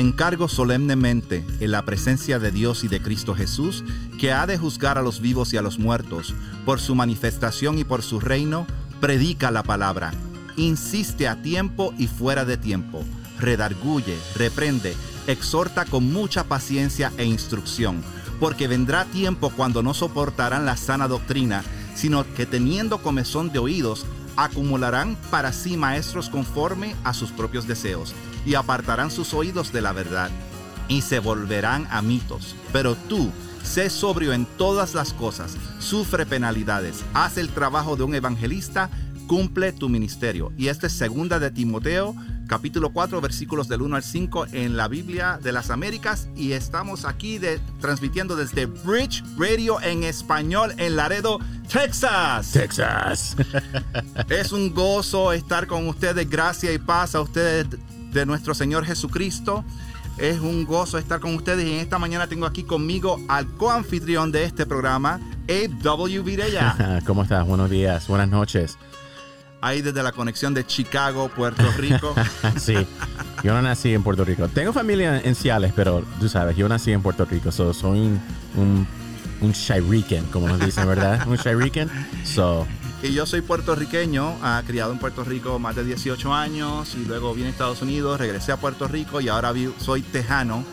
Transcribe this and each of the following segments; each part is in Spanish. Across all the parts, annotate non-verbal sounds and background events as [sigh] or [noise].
Encargo solemnemente, en la presencia de Dios y de Cristo Jesús, que ha de juzgar a los vivos y a los muertos, por su manifestación y por su reino, predica la palabra. Insiste a tiempo y fuera de tiempo. Redarguye, reprende, exhorta con mucha paciencia e instrucción, porque vendrá tiempo cuando no soportarán la sana doctrina, sino que teniendo comezón de oídos, acumularán para sí maestros conforme a sus propios deseos, y apartarán sus oídos de la verdad, y se volverán a mitos. Pero tú, sé sobrio en todas las cosas, sufre penalidades, haz el trabajo de un evangelista, cumple tu ministerio. Y esta es segunda de Timoteo, capítulo 4, versículos del 1 al 5 en la Biblia de las Américas. Y estamos aquí de, transmitiendo desde Bridge Radio en español en Laredo, Texas. Texas. [laughs] es un gozo estar con ustedes. Gracia y paz a ustedes de nuestro Señor Jesucristo. Es un gozo estar con ustedes y en esta mañana tengo aquí conmigo al coanfitrión de este programa, Abe W. Virella. [laughs] ¿Cómo estás? Buenos días, buenas noches ahí desde la conexión de Chicago, Puerto Rico. [laughs] sí, yo no nací en Puerto Rico. Tengo familia en Ciales, pero tú sabes, yo nací en Puerto Rico, so soy un, un, un como nos dicen, ¿verdad? Un Shiriken. So, y yo soy puertorriqueño, uh, criado en Puerto Rico más de 18 años y luego vine a Estados Unidos, regresé a Puerto Rico y ahora soy tejano.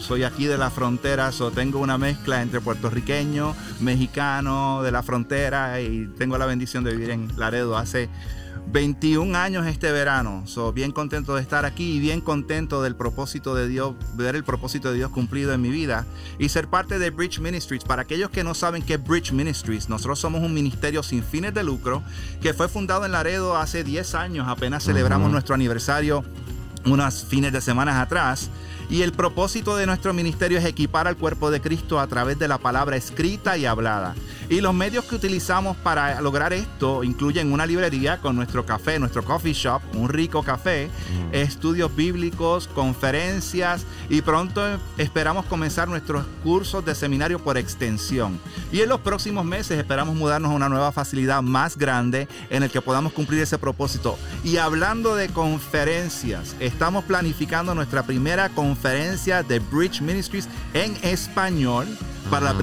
Soy aquí de la frontera, so tengo una mezcla entre puertorriqueño, mexicano de la frontera y tengo la bendición de vivir en Laredo hace 21 años este verano. So, bien contento de estar aquí y bien contento del propósito de Dios, ver el propósito de Dios cumplido en mi vida y ser parte de Bridge Ministries. Para aquellos que no saben qué es Bridge Ministries, nosotros somos un ministerio sin fines de lucro que fue fundado en Laredo hace 10 años. Apenas celebramos nuestro aniversario unos fines de semana atrás. Y el propósito de nuestro ministerio es equipar al cuerpo de Cristo a través de la palabra escrita y hablada. Y los medios que utilizamos para lograr esto incluyen una librería con nuestro café, nuestro coffee shop, un rico café, mm. estudios bíblicos, conferencias y pronto esperamos comenzar nuestros cursos de seminario por extensión. Y en los próximos meses esperamos mudarnos a una nueva facilidad más grande en el que podamos cumplir ese propósito. Y hablando de conferencias, estamos planificando nuestra primera conferencia de Bridge Ministries en español para la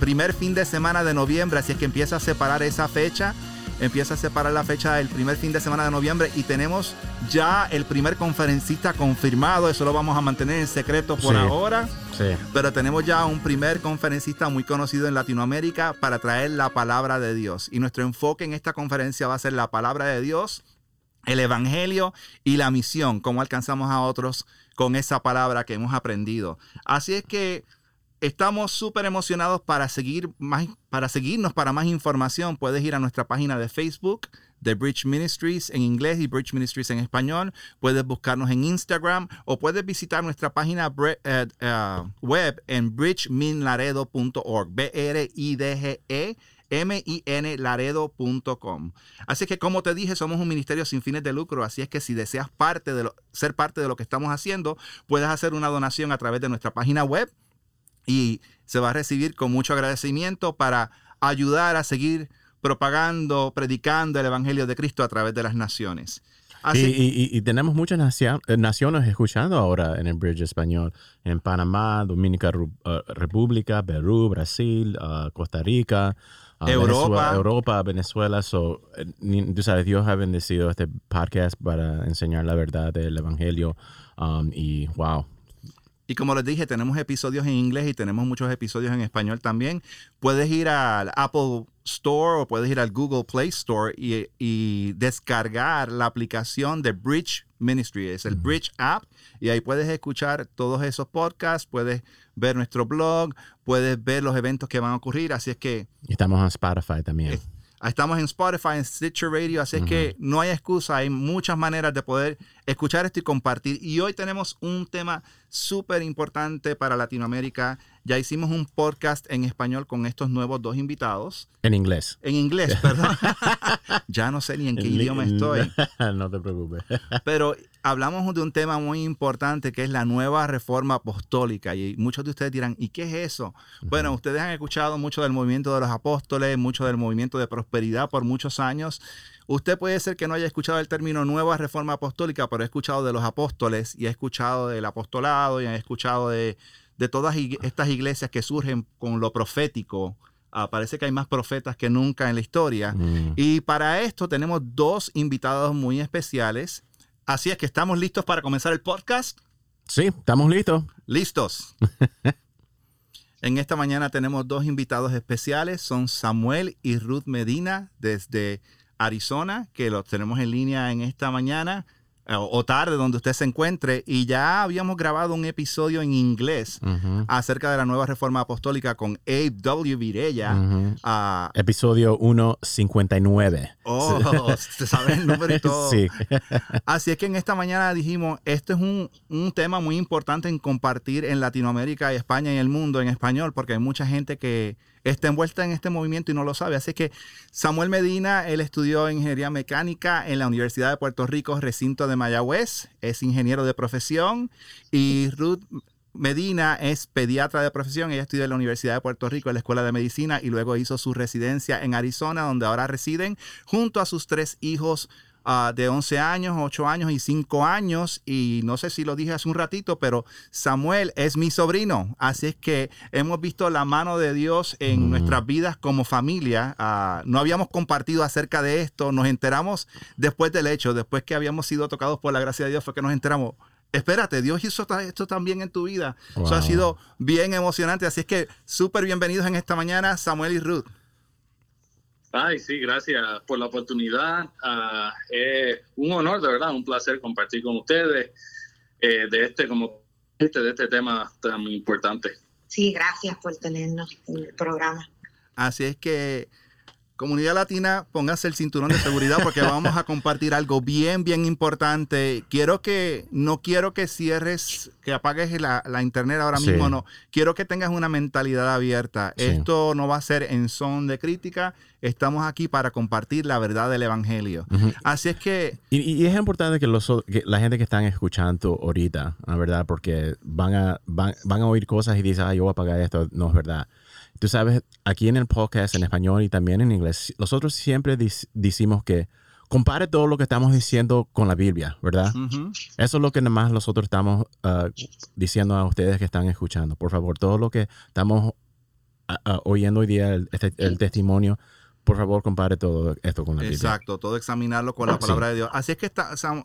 primer fin de semana de noviembre, así es que empieza a separar esa fecha, empieza a separar la fecha del primer fin de semana de noviembre y tenemos ya el primer conferencista confirmado, eso lo vamos a mantener en secreto por ahora, sí. pero tenemos ya un primer conferencista muy conocido en Latinoamérica para traer la palabra de Dios. Y nuestro enfoque en esta conferencia va a ser la palabra de Dios, el Evangelio y la misión, cómo alcanzamos a otros con esa palabra que hemos aprendido. Así es que Estamos súper emocionados para, seguir más, para seguirnos para más información. Puedes ir a nuestra página de Facebook de Bridge Ministries en inglés y Bridge Ministries en español. Puedes buscarnos en Instagram o puedes visitar nuestra página eh, eh, web en bridgeminlaredo.org. B-R-I-D-G-E. M-I-N Laredo.com. Así que, como te dije, somos un ministerio sin fines de lucro. Así es que, si deseas ser parte de lo que estamos haciendo, puedes hacer una donación a través de nuestra página web y se va a recibir con mucho agradecimiento para ayudar a seguir propagando, predicando el Evangelio de Cristo a través de las naciones. y, tenemos muchas eh, naciones escuchando ahora en el Bridge Español, en Panamá, Dominica uh, República, Perú, Brasil, uh, Costa Rica, Europa. Europa, Venezuela. So, eh, tú sabes, Dios ha bendecido este podcast para enseñar la verdad del Evangelio. Um, y wow, y como les dije, tenemos episodios en inglés y tenemos muchos episodios en español también. Puedes ir al Apple Store o puedes ir al Google Play Store y, descargar la aplicación de Bridge Ministry. Es el Bridge App y ahí puedes escuchar todos esos podcasts, puedes ver nuestro blog, puedes ver los eventos que van a ocurrir. Así es que... Estamos en Spotify también. Estamos en Spotify, en Stitcher Radio, así es que no hay excusa, hay muchas maneras de poder escuchar esto y compartir. Y hoy tenemos un tema súper importante para Latinoamérica Ya hicimos un podcast en español con estos nuevos dos invitados. En inglés. En inglés, [laughs] perdón. [laughs] ya no sé ni en qué idioma estoy. [laughs] no te preocupes. Pero hablamos de un tema muy importante que es la nueva reforma apostólica. Y muchos de ustedes dirán, ¿y qué es eso? Bueno, ustedes han escuchado mucho del movimiento de los apóstoles, mucho del movimiento de prosperidad por muchos años. Usted puede ser que no haya escuchado el término nueva reforma apostólica, pero ha escuchado de los apóstoles y ha escuchado del apostolado y ha escuchado de, todas estas iglesias que surgen con lo profético. Ah, parece que hay más profetas que nunca en la historia. Mm. Y para esto tenemos dos invitados muy especiales. Así es que estamos listos para comenzar el podcast. Sí, estamos listos. Listos. [laughs] en esta mañana tenemos dos invitados especiales. Son Samuel y Ruth Medina desde Arizona, que los tenemos en línea en esta mañana o tarde donde usted se encuentre y ya habíamos grabado un episodio en inglés acerca de la nueva reforma apostólica con Abe W. Virella. Ah, episodio 159. Oh, [laughs] se sabe el número y [laughs] todo. Sí. Así es que en esta mañana dijimos, este es un, un tema muy importante en compartir en Latinoamérica y España y el mundo en español, porque hay mucha gente que está envuelta en este movimiento y no lo sabe. Así que Samuel Medina, él estudió ingeniería mecánica en la Universidad de Puerto Rico, recinto de Mayagüez, es ingeniero de profesión y Ruth Medina es pediatra de profesión. Ella estudió en la Universidad de Puerto Rico, en la Escuela de Medicina, y luego hizo su residencia en Arizona, donde ahora residen junto a sus tres hijos Ah, de 11 años, 8 años y 5 años. Y no sé si lo dije hace un ratito, pero Samuel es mi sobrino. Así es que hemos visto la mano de Dios en mm. nuestras vidas como familia. Ah, no habíamos compartido acerca de esto. Nos enteramos después del hecho, después que habíamos sido tocados por la gracia de Dios, fue que nos enteramos. Espérate, Dios hizo esto también en tu vida. Eso ha sido bien emocionante. Así es que súper bienvenidos en esta mañana, Samuel y Ruth. Ay, sí, gracias por la oportunidad. Uh, es un honor, de verdad, un placer compartir con ustedes eh, de este como este, de este tema tan importante. Sí, gracias por tenernos en el programa. Así es que Comunidad Latina, póngase el cinturón de seguridad porque vamos a compartir algo bien, bien importante. Quiero que, no quiero que cierres, que apagues la, internet ahora mismo, no. Quiero que tengas una mentalidad abierta. Esto no va a ser en son de crítica. Estamos aquí para compartir la verdad del Evangelio. Así es que... Y, es importante que, los, la gente que están escuchando ahorita, la verdad, porque van a, van, a oír cosas y dicen, ah, yo voy a apagar esto. No es verdad Tú sabes, aquí en el podcast en español y también en inglés, nosotros siempre decimos que compare todo lo que estamos diciendo con la Biblia, ¿verdad? Eso es lo que más nosotros estamos uh, diciendo a ustedes que están escuchando. Por favor, todo lo que estamos uh, uh, oyendo hoy día, el, este, testimonio, por favor, compare todo esto con la Biblia. Exacto, todo examinarlo con la palabra de Dios. Así es que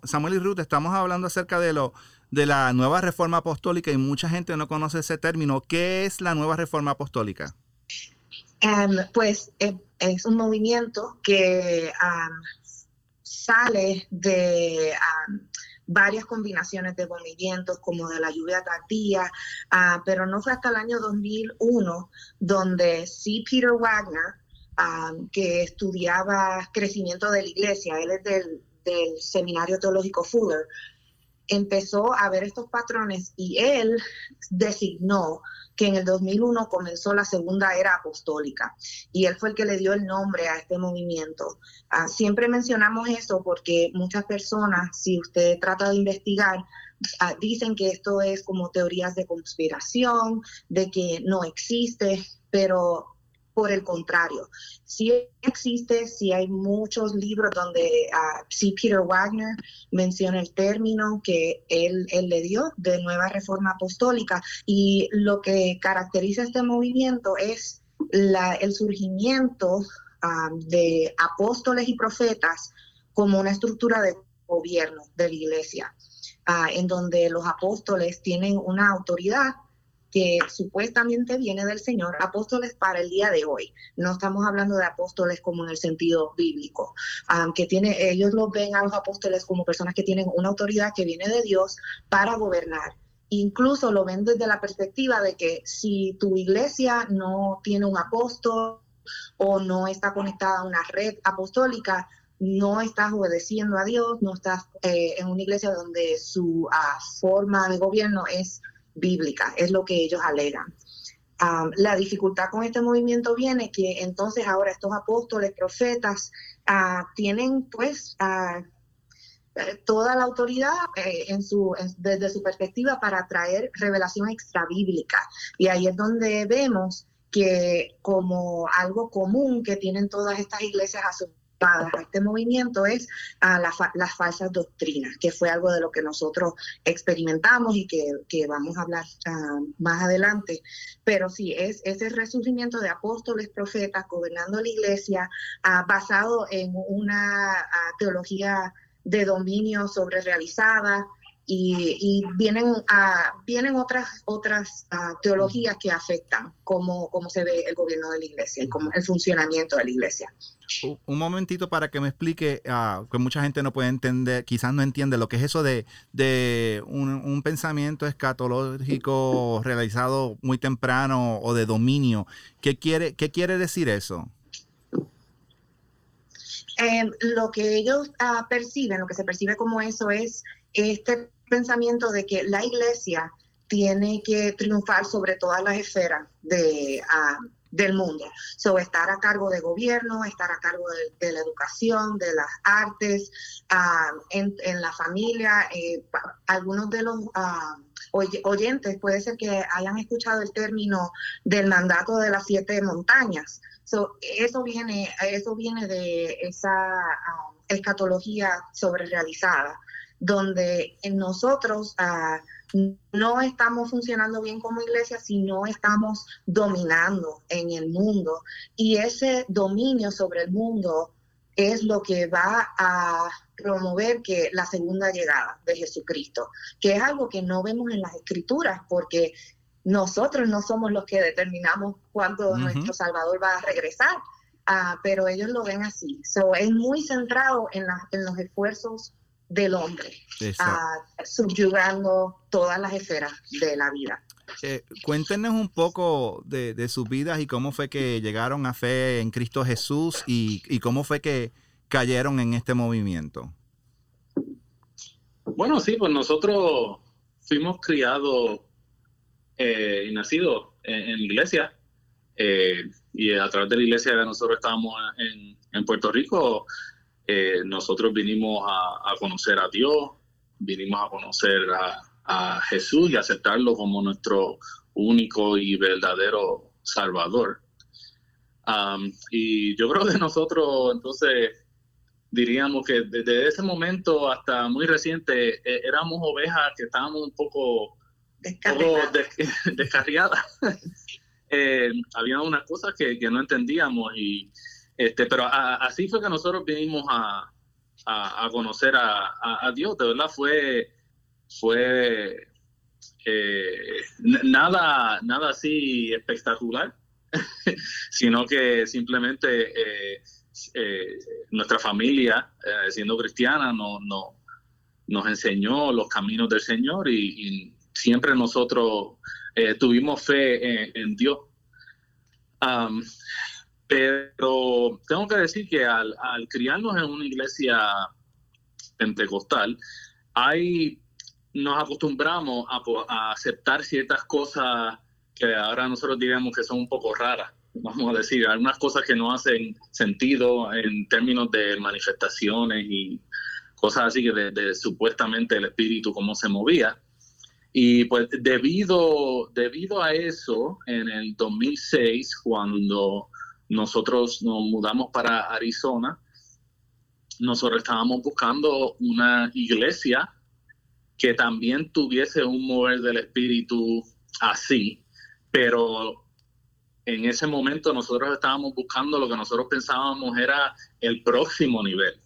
Samuel y Ruth, estamos hablando acerca de lo de la nueva reforma apostólica y mucha gente no conoce ese término. ¿Qué es la nueva reforma apostólica? Em, pues eh, es un movimiento que sale de varias combinaciones de movimientos como de la lluvia tardía, ah, pero no fue hasta el año 2001 donde C. Peter Wagner, que estudiaba crecimiento de la iglesia, él es del, del Seminario Teológico Fuller, empezó a ver estos patrones y él designó que en el 2001 comenzó la segunda era apostólica y él fue el que le dio el nombre a este movimiento. Ah, siempre mencionamos eso porque muchas personas, si usted trata de investigar, ah, dicen que esto es como teorías de conspiración, de que no existe, pero por el contrario, sí existe, sí hay muchos libros donde uh, Peter Wagner menciona el término que él, él le dio de nueva reforma apostólica. Y lo que caracteriza este movimiento es la, el surgimiento ah, de apóstoles y profetas como una estructura de gobierno de la iglesia, ah, en donde los apóstoles tienen una autoridad que supuestamente viene del Señor, apóstoles para el día de hoy. No estamos hablando de apóstoles como en el sentido bíblico, que tiene, ellos los ven a los apóstoles como personas que tienen una autoridad que viene de Dios para gobernar. Incluso lo ven desde la perspectiva de que si tu iglesia no tiene un apóstol o no está conectada a una red apostólica, no estás obedeciendo a Dios, no estás eh, en una iglesia donde su ah, forma de gobierno es bíblica, es lo que ellos alegan. la dificultad con este movimiento viene que entonces ahora estos apóstoles, profetas, ah, tienen pues eh, toda la autoridad eh, en su, desde su perspectiva para traer revelación extrabíblica. Y ahí es donde vemos que como algo común que tienen todas estas iglesias a su a este movimiento es a las falsas doctrinas, que fue algo de lo que nosotros experimentamos y que, vamos a hablar ah, más adelante. Pero sí, es ese resurgimiento de apóstoles, profetas, gobernando la iglesia, ah, basado en una ah, teología de dominio sobre realizada, y, vienen, a, vienen otras, otras ah, teologías que afectan cómo, cómo se ve el gobierno de la iglesia y cómo, el funcionamiento de la iglesia. Un momentito para que me explique, uh, que mucha gente no puede entender, quizás no entiende lo que es eso de, de un, pensamiento escatológico realizado muy temprano o de dominio. ¿Qué quiere, qué quiere decir eso? Em, lo que ellos ah, perciben, lo que se percibe como eso es este pensamiento de que la iglesia tiene que triunfar sobre todas las esferas de, ah, del mundo. So, estar a cargo de gobierno, estar a cargo de, la educación, de las artes, ah, en, la familia. Eh, algunos de los ah, oyentes puede ser que hayan escuchado el término del mandato de las siete montañas. So, eso, viene, eso viene de esa escatología sobre realizada donde nosotros ah, no estamos funcionando bien como iglesia, sino estamos dominando en el mundo. Y ese dominio sobre el mundo es lo que va a promover que la segunda llegada de Jesucristo, que es algo que no vemos en las escrituras, porque nosotros no somos los que determinamos cuándo nuestro Salvador va a regresar, ah, pero ellos lo ven así. So, es muy centrado en, en los esfuerzos del hombre, subyugando todas las esferas de la vida. Eh, cuéntenos un poco de, sus vidas y cómo fue que llegaron a fe en Cristo Jesús y, cómo fue que cayeron en este movimiento. Bueno, sí, pues nosotros fuimos criados eh, y nacidos en, la iglesia eh, y a través de la iglesia nosotros estábamos en, en Puerto Rico eh, nosotros vinimos a, conocer a Dios, vinimos a conocer a, Jesús y aceptarlo como nuestro único y verdadero Salvador. y yo creo que nosotros entonces diríamos que desde ese momento hasta muy reciente eh, éramos ovejas que estábamos un poco descarriadas. [laughs] [laughs] Eh, había unas cosas que, que no entendíamos y, este, pero así fue que nosotros vinimos a, conocer a, Dios. De verdad fue, fue eh, nada, nada así espectacular, [laughs] sino que simplemente eh, eh, nuestra familia, siendo cristiana, no, no, nos enseñó los caminos del Señor y, siempre nosotros tuvimos fe en, Dios. Pero tengo que decir que al, criarnos en una iglesia pentecostal, hay, nos acostumbramos a, aceptar ciertas cosas que ahora nosotros diríamos que son un poco raras, vamos a decir, algunas cosas que no hacen sentido en términos de manifestaciones y cosas así que de, supuestamente el espíritu cómo se movía. Y pues debido, debido a eso, en el 2006, cuando nosotros nos mudamos para Arizona, nosotros estábamos buscando una iglesia que también tuviese un mover del espíritu así, pero en ese momento nosotros estábamos buscando lo que nosotros pensábamos era el próximo nivel.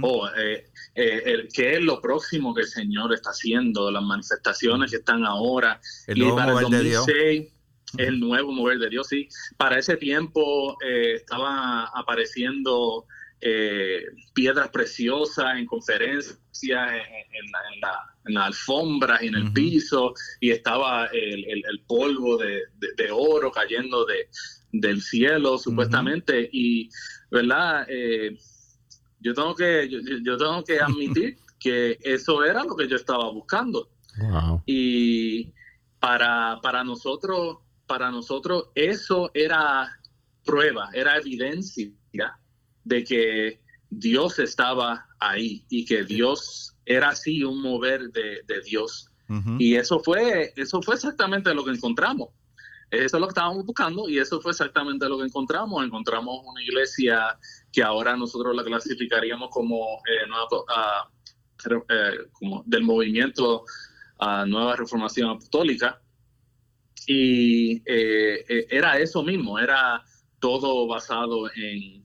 O eh, eh, el, qué es lo próximo que el Señor está haciendo, las manifestaciones que están ahora. El y para el 2006, el nuevo mover de Dios, sí. Para ese tiempo eh, estaba apareciendo eh, piedras preciosas en conferencias, en, la, en, la, alfombra y en el piso, y estaba el, polvo de, oro cayendo de, del cielo, supuestamente. Y, ¿verdad? Eh, yo tengo que, yo, tengo que admitir [laughs] que eso era lo que yo estaba buscando. Y para, para nosotros para nosotros eso era prueba, era evidencia de que Dios estaba ahí y que Dios era así un mover de, Dios. Y eso fue, eso fue exactamente lo que encontramos. Eso es lo que estábamos buscando y eso fue exactamente lo que encontramos. Encontramos una iglesia que ahora nosotros la clasificaríamos como, eh, ah, eh, como del movimiento a ah, Nueva Reformación Apostólica. Y eh, era eso mismo, era todo basado en,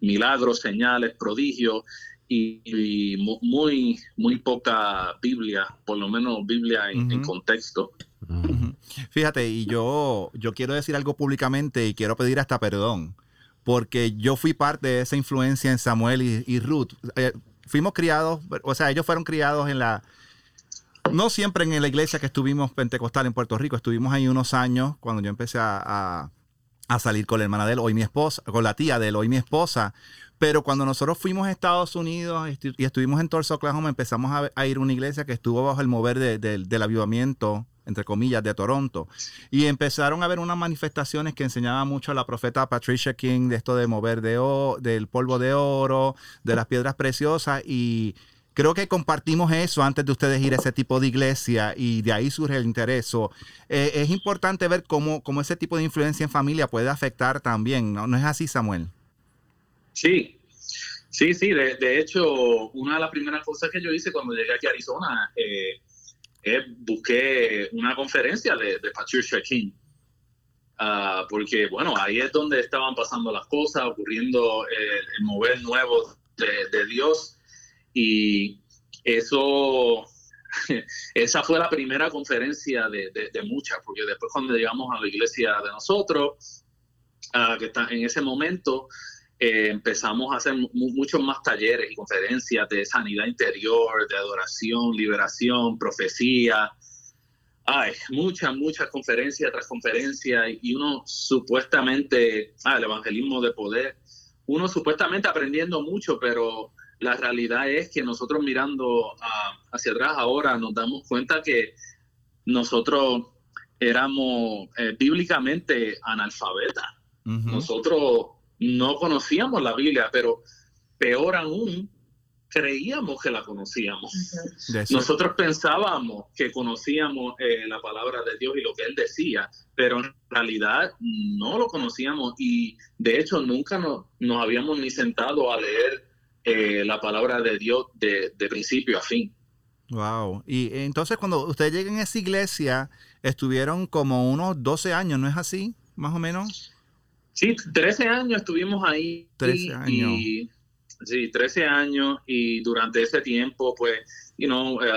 milagros, señales, prodigios y, muy, muy poca Biblia, por lo menos Biblia en, contexto. Fíjate, y yo, yo quiero decir algo públicamente y quiero pedir hasta perdón, porque yo fui parte de esa influencia en Samuel y, Ruth. Eh, fuimos criados, o sea, ellos fueron criados en la, no siempre en la iglesia que estuvimos pentecostal en Puerto Rico, estuvimos ahí unos años cuando yo empecé a, a salir con la hermana de él, mi esposa, con la tía de él, hoy mi esposa. Pero cuando nosotros fuimos a Estados Unidos y estuvimos en Tulsa, Oklahoma, empezamos a, ir a una iglesia que estuvo bajo el mover del avivamiento, entre comillas, de Toronto. Y empezaron a ver unas manifestaciones que enseñaban mucho a la profeta Patricia King de esto de mover de del polvo de oro, de las piedras preciosas. Y creo que compartimos eso antes de ustedes ir a ese tipo de iglesia y de ahí surge el interés. Eh, es importante ver cómo, cómo, ese tipo de influencia en familia puede afectar también, ¿no? ¿No es así, Samuel? Sí, sí, sí. De, hecho, una de las primeras cosas que yo hice cuando llegué aquí a Arizona eh, es busqué una conferencia de, Patricia King. Ah, porque, bueno, ahí es donde estaban pasando las cosas, ocurriendo el mover nuevo de, de Dios y eso, [laughs] esa fue la primera conferencia de, muchas, porque después cuando llegamos a la iglesia de nosotros, que está en ese momento, eh, empezamos a hacer muchos más talleres y conferencias de sanidad interior, de adoración, liberación, profecía. Hay muchas, muchas conferencias tras conferencias y uno supuestamente, ah, el evangelismo de poder, uno supuestamente aprendiendo mucho, pero la realidad es que nosotros mirando ah, hacia atrás ahora nos damos cuenta que nosotros éramos eh, bíblicamente analfabetas. Nosotros no conocíamos la Biblia, pero peor aún, creíamos que la conocíamos. Nosotros pensábamos que conocíamos eh, la palabra de Dios y lo que Él decía, pero en realidad no lo conocíamos y de hecho nunca nos habíamos ni sentado a leer eh, la palabra de Dios de, principio a fin. Wow. Y entonces cuando ustedes lleguen a esa iglesia, estuvieron como unos 12 años, ¿no es así? Más o menos. Sí, 13 años estuvimos ahí. 13 años. sí, 13 años y durante ese tiempo, pues, you know, eh,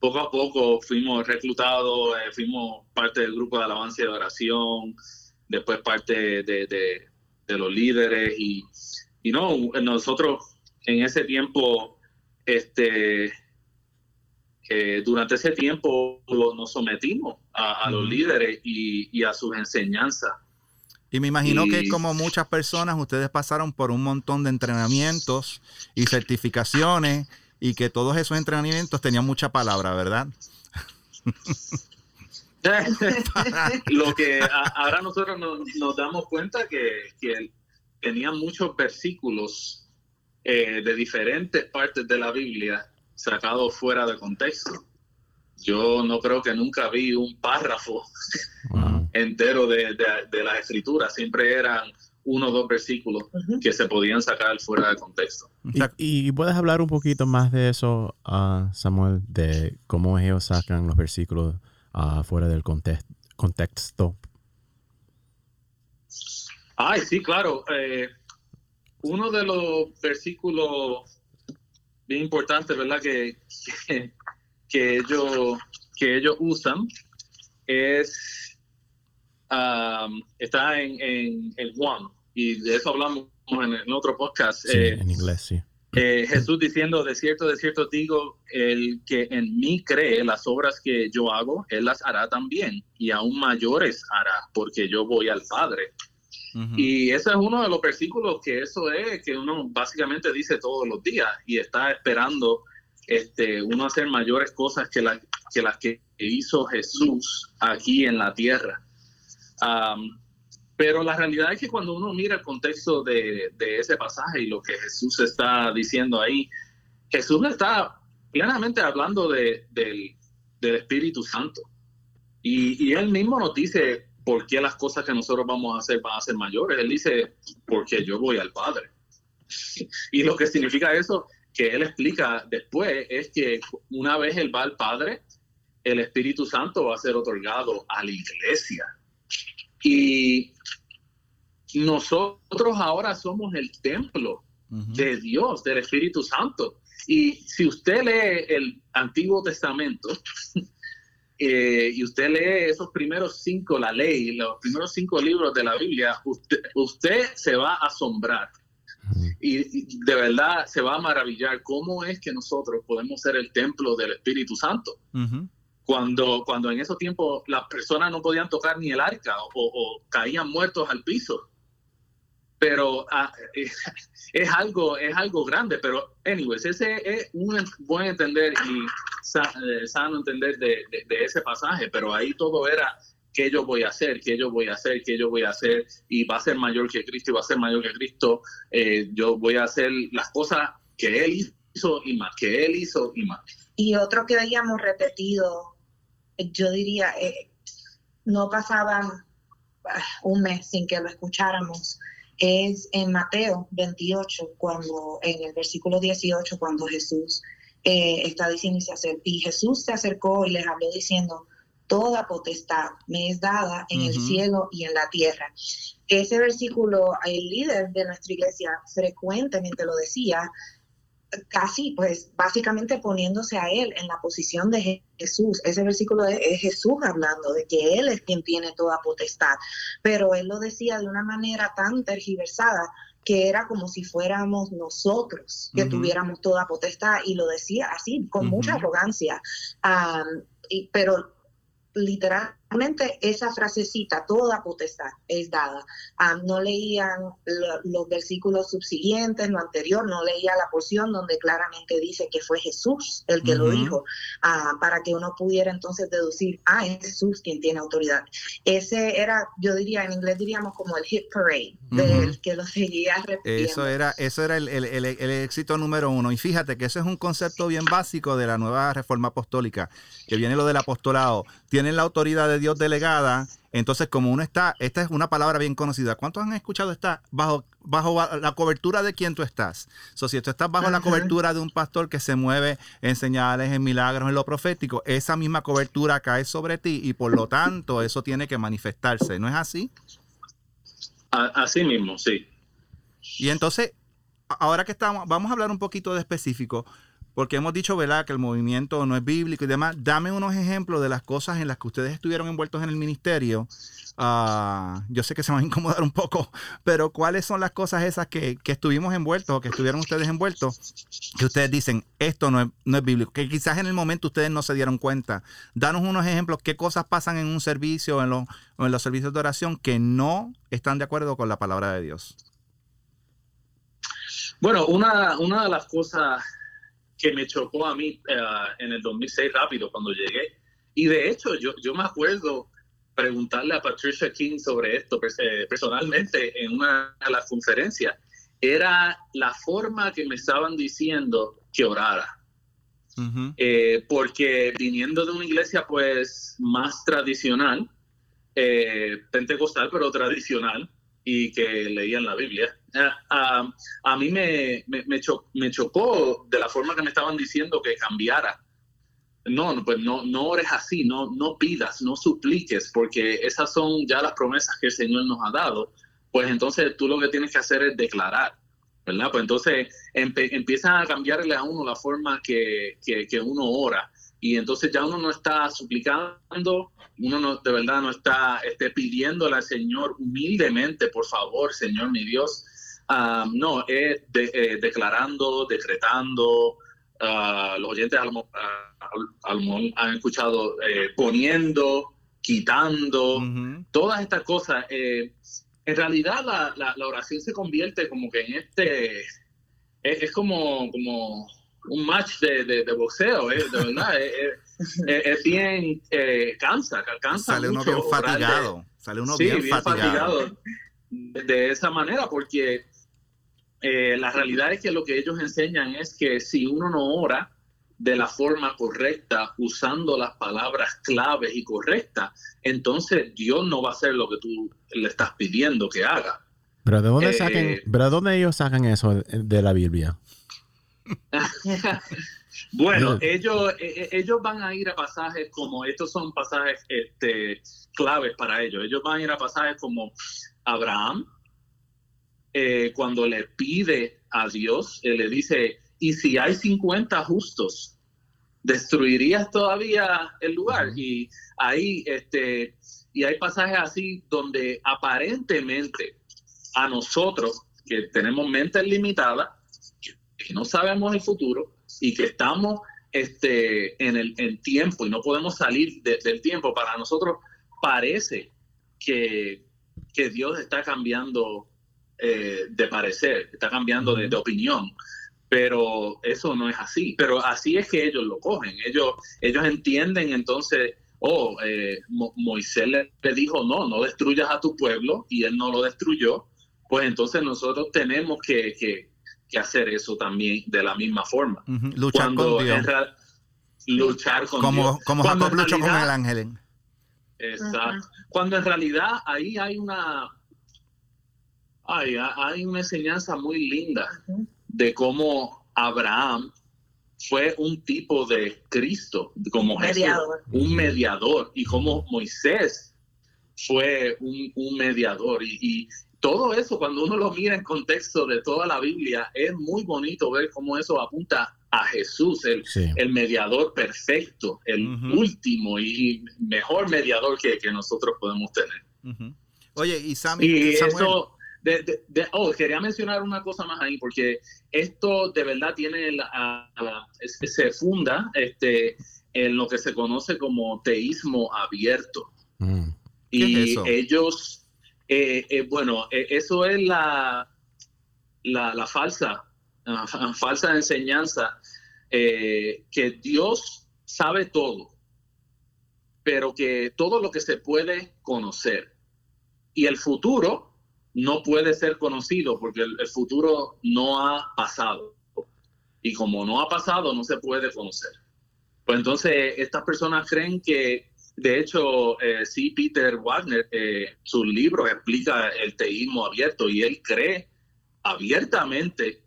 poco a poco fuimos reclutados, eh, fuimos parte del grupo de alabanza y de oración, después parte de, los líderes y, y no, nosotros en ese tiempo, este, durante ese tiempo nos sometimos a, los líderes y, a sus enseñanzas. Y me imagino que como muchas personas, ustedes pasaron por un montón de entrenamientos y certificaciones y que todos esos entrenamientos tenían mucha palabra, ¿verdad? [laughs] Lo que ahora nosotros nos, damos cuenta que, que tenían muchos versículos eh, de diferentes partes de la Biblia sacados fuera de contexto. Yo no creo que nunca vi un párrafo [laughs] entero de, de, las escrituras, siempre eran uno o dos versículos que se podían sacar fuera de contexto. Y, puedes hablar un poquito más de eso, uh, Samuel, de cómo ellos sacan los versículos uh, fuera del contexto. Ay, sí, claro. Eh, uno de los versículos bien importantes, ¿verdad? Que, que, ellos, que ellos usan es, um, está en, en, Juan, y de eso hablamos en, otro podcast. Sí, eh, en inglés, sí. Eh, Jesús diciendo, de cierto, de cierto digo, el que en mí cree las obras que yo hago, él las hará también, y aún mayores hará, porque yo voy al Padre. Y ese es uno de los versículos que eso es, que uno básicamente dice todos los días y está esperando este, uno hacer mayores cosas que, la, que las que hizo Jesús aquí en la tierra. pero la realidad es que cuando uno mira el contexto de, ese pasaje y lo que Jesús está diciendo ahí, Jesús está plenamente hablando del, Espíritu Santo. Y, y, él mismo nos dice por qué las cosas que nosotros vamos a hacer van a ser mayores. Él dice, porque yo voy al Padre. [laughs] Y lo que significa eso, que él explica después, es que una vez él va al Padre, el Espíritu Santo va a ser otorgado a la iglesia. Y nosotros ahora somos el templo de Dios, del Espíritu Santo. Y si usted lee el Antiguo Testamento [laughs] eh, y usted lee esos primeros cinco, la ley, los primeros cinco libros de la Biblia, usted, usted se va a asombrar. Y, de verdad se va a maravillar cómo es que nosotros podemos ser el templo del Espíritu Santo cuando, cuando en esos tiempos las personas no podían tocar ni el arca o, caían muertos al piso. Pero ah, [laughs] es, algo, es algo grande, pero anyways, ese es un buen entender y eh, sano entender de, ese pasaje, pero ahí todo era qué yo voy a hacer, qué yo voy a hacer, qué yo voy a hacer, y va a ser mayor que Cristo y va a ser mayor que Cristo, eh, yo voy a hacer las cosas que Él hizo y más, que Él hizo y más. Y otro que habíamos repetido yo diría, no pasaba ah, un mes sin que lo escucháramos, es en Mateo 28, cuando en el versículo 18, cuando Jesús eh, está diciendo y, se y Jesús se acercó y les habló diciendo, toda potestad me es dada en el cielo y en la tierra. Ese versículo, el líder de nuestra iglesia frecuentemente lo decía, casi, pues básicamente poniéndose a él en la posición de Jesús. Ese versículo es, Jesús hablando de que él es quien tiene toda potestad, pero él lo decía de una manera tan tergiversada que era como si fuéramos nosotros que tuviéramos toda potestad y lo decía así, con mucha arrogancia. y, pero literalmente esa frasecita, toda potestad es dada. Ah, no leían los versículos subsiguientes, lo anterior, no leía la porción donde claramente dice que fue Jesús el que lo dijo, ah, para que uno pudiera entonces deducir, ah, es Jesús quien tiene autoridad. Ese era, yo diría, en inglés diríamos como el hit parade, del que lo seguía repitiendo. Eso era, eso era el, el, el éxito número uno. Y fíjate que ese es un concepto bien básico de la nueva reforma apostólica, que viene lo del apostolado. Tienen la autoridad de Dios delegada. Entonces, como uno está, esta es una palabra bien conocida. ¿Cuántos han escuchado esta bajo, bajo la cobertura de quién tú estás? So, si tú estás bajo la cobertura de un pastor que se mueve en señales, en milagros, en lo profético, esa misma cobertura cae sobre ti y por lo tanto eso tiene que manifestarse. ¿No es así? Así mismo, sí. Y entonces, ahora que estamos, vamos a hablar un poquito de específico porque hemos dicho, ¿verdad?, que el movimiento no es bíblico y demás. Dame unos ejemplos de las cosas en las que ustedes estuvieron envueltos en el ministerio. Ah, yo sé que se van a incomodar un poco, pero ¿cuáles son las cosas esas que, estuvimos envueltos o que estuvieron ustedes envueltos que ustedes dicen, esto no es, no es bíblico? Que quizás en el momento ustedes no se dieron cuenta. Danos unos ejemplos, qué cosas pasan en un servicio o en, los, en los servicios de oración que no están de acuerdo con la palabra de Dios. Bueno, una, una de las cosas que me chocó a mí eh, en el 2006 rápido cuando llegué. Y de hecho, yo, yo me acuerdo preguntarle a Patricia King sobre esto personalmente en una de las conferencias. Era la forma que me estaban diciendo que orara. Eh, porque viniendo de una iglesia pues más tradicional, eh, pentecostal, pero tradicional, y que leían la Biblia, a, mí me, me, chocó de la forma que me estaban diciendo que cambiara. No, pues no, no ores así, no, no pidas, no supliques, porque esas son ya las promesas que el Señor nos ha dado. Pues entonces tú lo que tienes que hacer es declarar, ¿verdad? Pues entonces empiezan a cambiarle a uno la forma que, que, uno ora y entonces ya uno no está suplicando, uno no, de verdad no está este, pidiéndole al Señor humildemente, por favor, Señor mi Dios, Ah, no, es eh, declarando, decretando. Uh, los oyentes han escuchado eh, poniendo, quitando, todas estas cosas. Eh, en realidad la, la, oración se convierte como que en este, es, como, como un match de, de, boxeo, de verdad. es, [laughs] bien, eh, cansa, cansa. Sale mucho, uno bien fatigado. Sale uno sí, bien, fatigado. De esa manera, porque eh, la realidad es que lo que ellos enseñan es que si uno no ora de la forma correcta, usando las palabras claves y correctas, entonces Dios no va a hacer lo que tú le estás pidiendo que haga. Pero ¿de dónde, Eh, sacan, ¿pero de dónde ellos sacan eso de, de la Biblia? [laughs] bueno, No. ellos, eh, eh, ellos van a ir a pasajes como, estos son pasajes este, claves para ellos, ellos van a ir a pasajes como Abraham, eh, cuando le pide a Dios, él le dice, y si hay 50 justos, ¿destruirías todavía el lugar? Y ahí, este, y hay pasajes así donde aparentemente a nosotros, que tenemos mentes limitadas, que no sabemos el futuro y que estamos este, en el en tiempo y no podemos salir de- del tiempo, para nosotros parece que, que Dios está cambiando eh, de parecer, está cambiando de, de opinión, pero eso no es así. Pero así es que ellos lo cogen. Ellos, ellos entienden entonces, oh, eh, Mo- Moisés le, le dijo, no, no destruyas a tu pueblo y él no lo destruyó. Pues entonces nosotros tenemos que, que- que hacer eso también de la misma forma. Ujú, Luchar Cuando con Dios. real- luchar con Como, Dios. como Cuando Jacob luchó con el ángel. Exacto. Cuando en realidad ahí hay una hay, hay una enseñanza muy linda de cómo Abraham fue un tipo de Cristo, como Jesús, Mediador. un mediador, y como Moisés fue un, un mediador. Y, y todo eso, cuando uno lo mira en contexto de toda la Biblia, es muy bonito ver cómo eso apunta a Jesús, el, Sí. el mediador perfecto, el último y mejor mediador que, que nosotros podemos tener. Oye, y Sammy, Y Samuel, eso, de- de- de- oh, quería mencionar una cosa más ahí, porque esto de verdad tiene, la- se funda este, en lo que se conoce como teísmo abierto. Mm. ¿Qué Y es ellos, eh, eh, bueno, eh, eso es la, falsa, fa- falsa enseñanza que Dios sabe todo, pero que todo lo que se puede conocer y el futuro no puede ser conocido porque el, el futuro no ha pasado. Y como no ha pasado, no se puede conocer. Pues entonces estas personas creen que, de hecho, eh, sí, Peter Wagner, eh, su libro explica el teísmo abierto y él cree abiertamente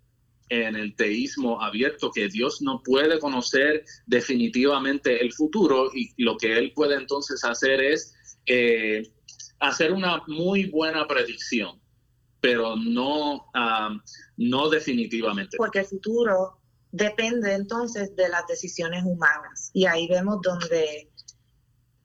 en el teísmo abierto que Dios no puede conocer definitivamente el futuro y lo que él puede entonces hacer es eh, hacer una muy buena predicción, pero no, ah, no definitivamente. porque el futuro depende entonces de las decisiones humanas. Y ahí vemos donde,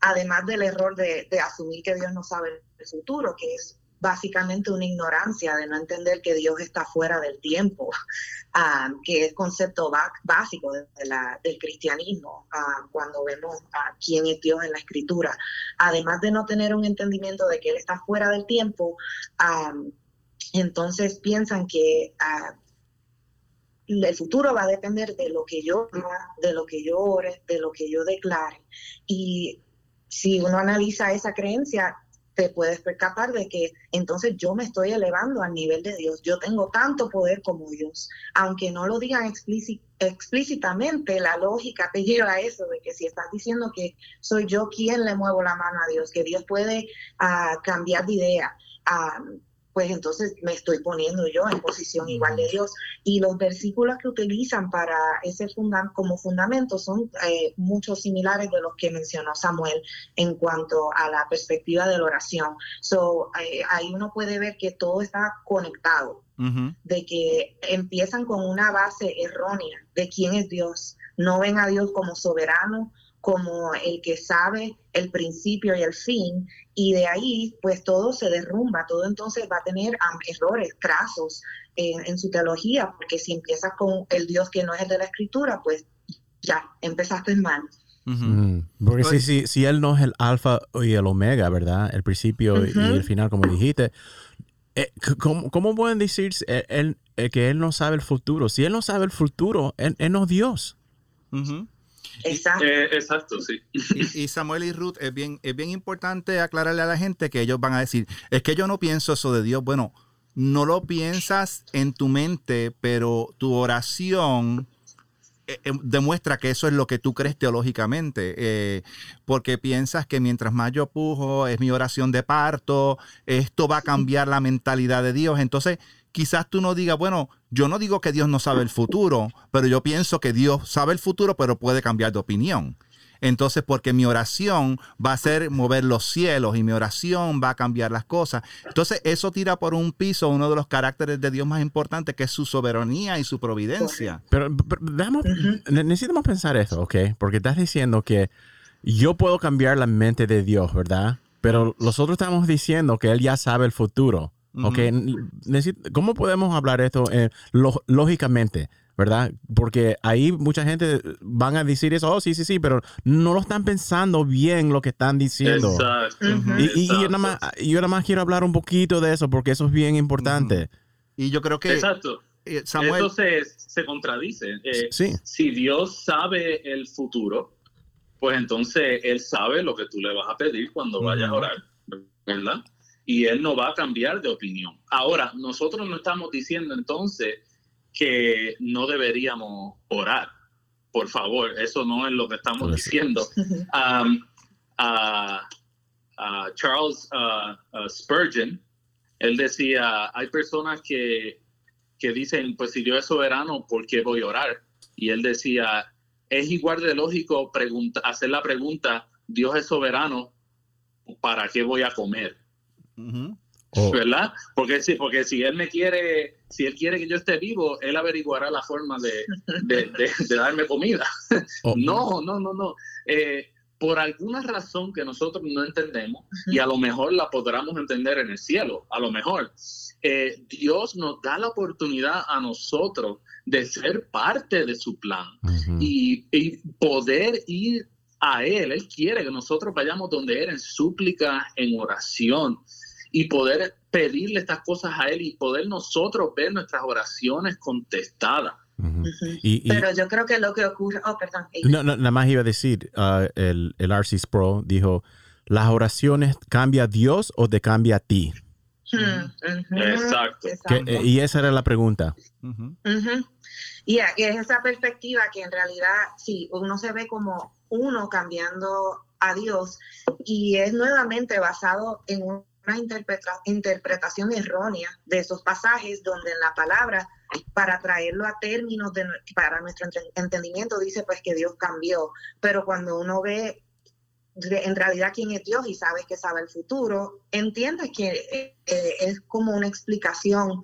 además del error de, de asumir que Dios no sabe el futuro, que es básicamente una ignorancia de no entender que Dios está fuera del tiempo, [laughs] ah, que es concepto básico de la- del cristianismo, ah, cuando vemos a quién es Dios en la escritura. Además de no tener un entendimiento de que Él está fuera del tiempo, ah, entonces piensan que ah, el futuro va a depender de lo que yo de lo que yo ore, de lo que yo declare. Y si uno analiza esa creencia, te puedes percatar de que entonces yo me estoy elevando al nivel de Dios. Yo tengo tanto poder como Dios. Aunque no lo digan explíci- explícitamente, la lógica te [laughs] lleva a eso, de que si estás diciendo que soy yo quien le muevo la mano a Dios, que Dios puede ah, cambiar de idea, ah, pues entonces me estoy poniendo yo en posición igual de Dios. Y los versículos que utilizan para ese funda como fundamento son eh, muchos similares de los que mencionó Samuel en cuanto a la perspectiva de la oración. So, eh, ahí uno puede ver que todo está conectado, Ujú. de que empiezan con una base errónea de quién es Dios. No ven a Dios como soberano, como el que sabe el principio y el fin, y de ahí pues todo se derrumba, todo entonces va a tener um, errores, crasos en, en su teología, porque si empiezas con el Dios que no es el de la escritura, pues ya, empezaste mal. Ujú. Mm, Porque si, si, si él no es el alfa y el omega, ¿verdad? El principio y- Ujú. y el final, como dijiste. eh, ¿Cómo, cómo pueden decir eh, él- eh, que él no sabe el futuro? Si él no sabe el futuro, él, él no es Dios. Ujú. Exacto. Eh, exacto, sí. Y, y, Samuel y Ruth, es bien, es bien importante aclararle a la gente que ellos van a decir, es que yo no pienso eso de Dios. Bueno, no lo piensas en tu mente, pero tu oración eh, eh, demuestra que eso es lo que tú crees teológicamente, eh, porque piensas que mientras más yo pujo, es mi oración de parto, esto va a cambiar la mentalidad de Dios. Entonces, quizás tú no digas, bueno, yo no digo que Dios no sabe el futuro, pero yo pienso que Dios sabe el futuro, pero puede cambiar de opinión. Entonces, porque mi oración va a ser mover los cielos y mi oración va a cambiar las cosas. Entonces, eso tira por un piso uno de los caracteres de Dios más importantes, que es su soberanía y su providencia. Pero, pero necesitamos pensar eso, ¿ok? Porque estás diciendo que yo puedo cambiar la mente de Dios, ¿verdad? Pero nosotros estamos diciendo que Él ya sabe el futuro. ¿Ok? ¿Cómo podemos hablar esto eh, lógicamente? ¿verdad? Porque ahí mucha gente van a decir eso, oh, sí, sí, sí, pero no lo están pensando bien lo que están diciendo. Exacto. y, yo, nada más, yo nada más quiero hablar un poquito de eso porque eso es bien importante. Y yo creo que... Exacto. Eh, Samuel, eso se, contradice. Eh, sí. Si Dios sabe el futuro, pues entonces Él sabe lo que tú le vas a pedir cuando vayas a orar, ¿verdad? Y Él no va a cambiar de opinión. Ahora, nosotros no estamos diciendo entonces que no deberíamos orar. Por favor, eso no es lo que estamos diciendo. [laughs] Um, Charles Spurgeon, él decía, hay personas que, que dicen, pues si Dios es soberano, ¿por qué voy a orar? Y él decía, es igual de lógico hacer la pregunta, Dios es soberano, ¿para qué voy a comer? Oh. ¿Verdad? Porque si, porque si él me quiere, si él quiere que yo esté vivo, él averiguará la forma de, de, darme comida. [laughs] Oh. No, no, no, no. Eh, por alguna razón que nosotros no entendemos, y a lo mejor la podremos entender en el cielo, a lo mejor, eh, Dios nos da la oportunidad a nosotros de ser parte de su plan y, y, poder ir a Él. Él quiere que nosotros vayamos donde Él en súplica, en oración y poder pedirle estas cosas a Él y poder nosotros ver nuestras oraciones contestadas. Pero yo creo que lo que ocurre, oh, perdón. No, nada más iba a decir, uh, el, el RCS Pro dijo, ¿las oraciones cambia a Dios o te cambia a ti? Exacto. Eh, y esa era la pregunta. Y es esa perspectiva que en realidad, sí, uno se ve como uno cambiando a Dios y es nuevamente basado en un una interpretación errónea de esos pasajes donde en la palabra, para traerlo a términos de, para nuestro entendimiento, dice pues que Dios cambió, pero cuando uno ve en realidad quién es Dios y sabes que sabe el futuro, entiendes que eh, es como una explicación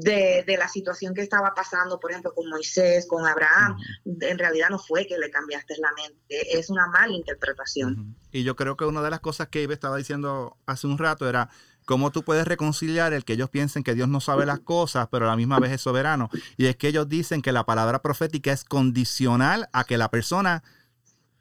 de, de, la situación que estaba pasando, por ejemplo, con Moisés, con Abraham, en realidad no fue que le cambiaste la mente, es una mala interpretación. Y yo creo que una de las cosas que Ibe estaba diciendo hace un rato era cómo tú puedes reconciliar el que ellos piensen que Dios no sabe las cosas, pero a la misma vez es soberano. Y es que ellos dicen que la palabra profética es condicional a que la persona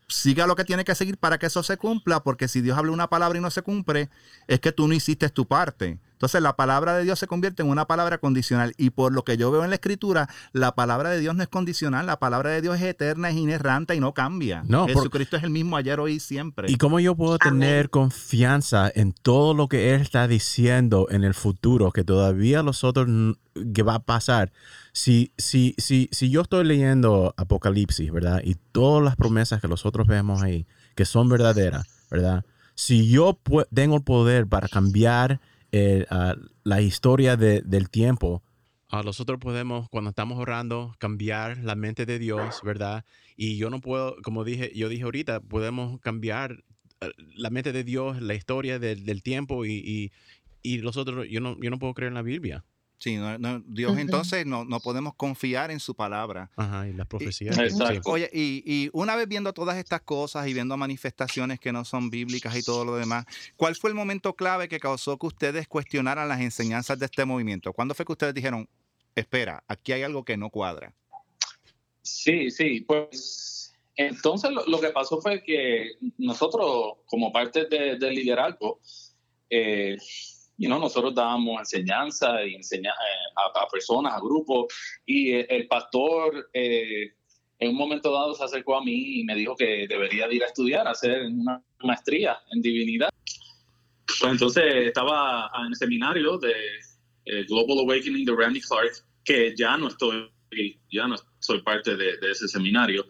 siga lo que tiene que seguir para que eso se cumpla, porque si Dios habla una palabra y no se cumple, es que tú no hiciste tu parte. Entonces la palabra de Dios se convierte en una palabra condicional y por lo que yo veo en la escritura, la palabra de Dios no es condicional, la palabra de Dios es eterna, es inerrante y no cambia. No, Jesucristo es el mismo ayer, hoy y siempre. ¿Y cómo yo puedo tener confianza en todo lo que Él está diciendo en el futuro, que todavía nosotros que va a pasar? Si, si, si, si yo estoy leyendo Apocalipsis, ¿verdad? Y todas las promesas que nosotros vemos ahí, que son verdaderas, ¿verdad? Si yo tengo el poder para cambiar eh, la historia del tiempo. nosotros podemos, cuando estamos orando, cambiar la mente de Dios, ¿verdad? Y yo no puedo, como dije, yo dije ahorita, podemos cambiar eh, la mente de Dios, la historia del, tiempo y, y, y nosotros, yo no, yo no puedo creer en la Biblia. Sí, Dios entonces no, no, podemos confiar en su palabra. Ajá, y las profecías. Oye, y, y, una vez viendo todas estas cosas y viendo manifestaciones que no son bíblicas y todo lo demás, ¿cuál fue el momento clave que causó que ustedes cuestionaran las enseñanzas de este movimiento? ¿Cuándo fue que ustedes dijeron, espera, aquí hay algo que no cuadra? Sí, sí, pues entonces lo, que pasó fue que nosotros, como parte del liderazgo, eh, y no nosotros dábamos enseñanza y enseña, eh, a, personas, a grupos, y el, pastor eh, en un momento dado se acercó a mí y me dijo que debería ir a estudiar, a hacer una maestría en divinidad. Pues entonces estaba en el seminario de eh, Global Awakening de Randy Clark, que ya no estoy, ya no soy parte de, ese seminario.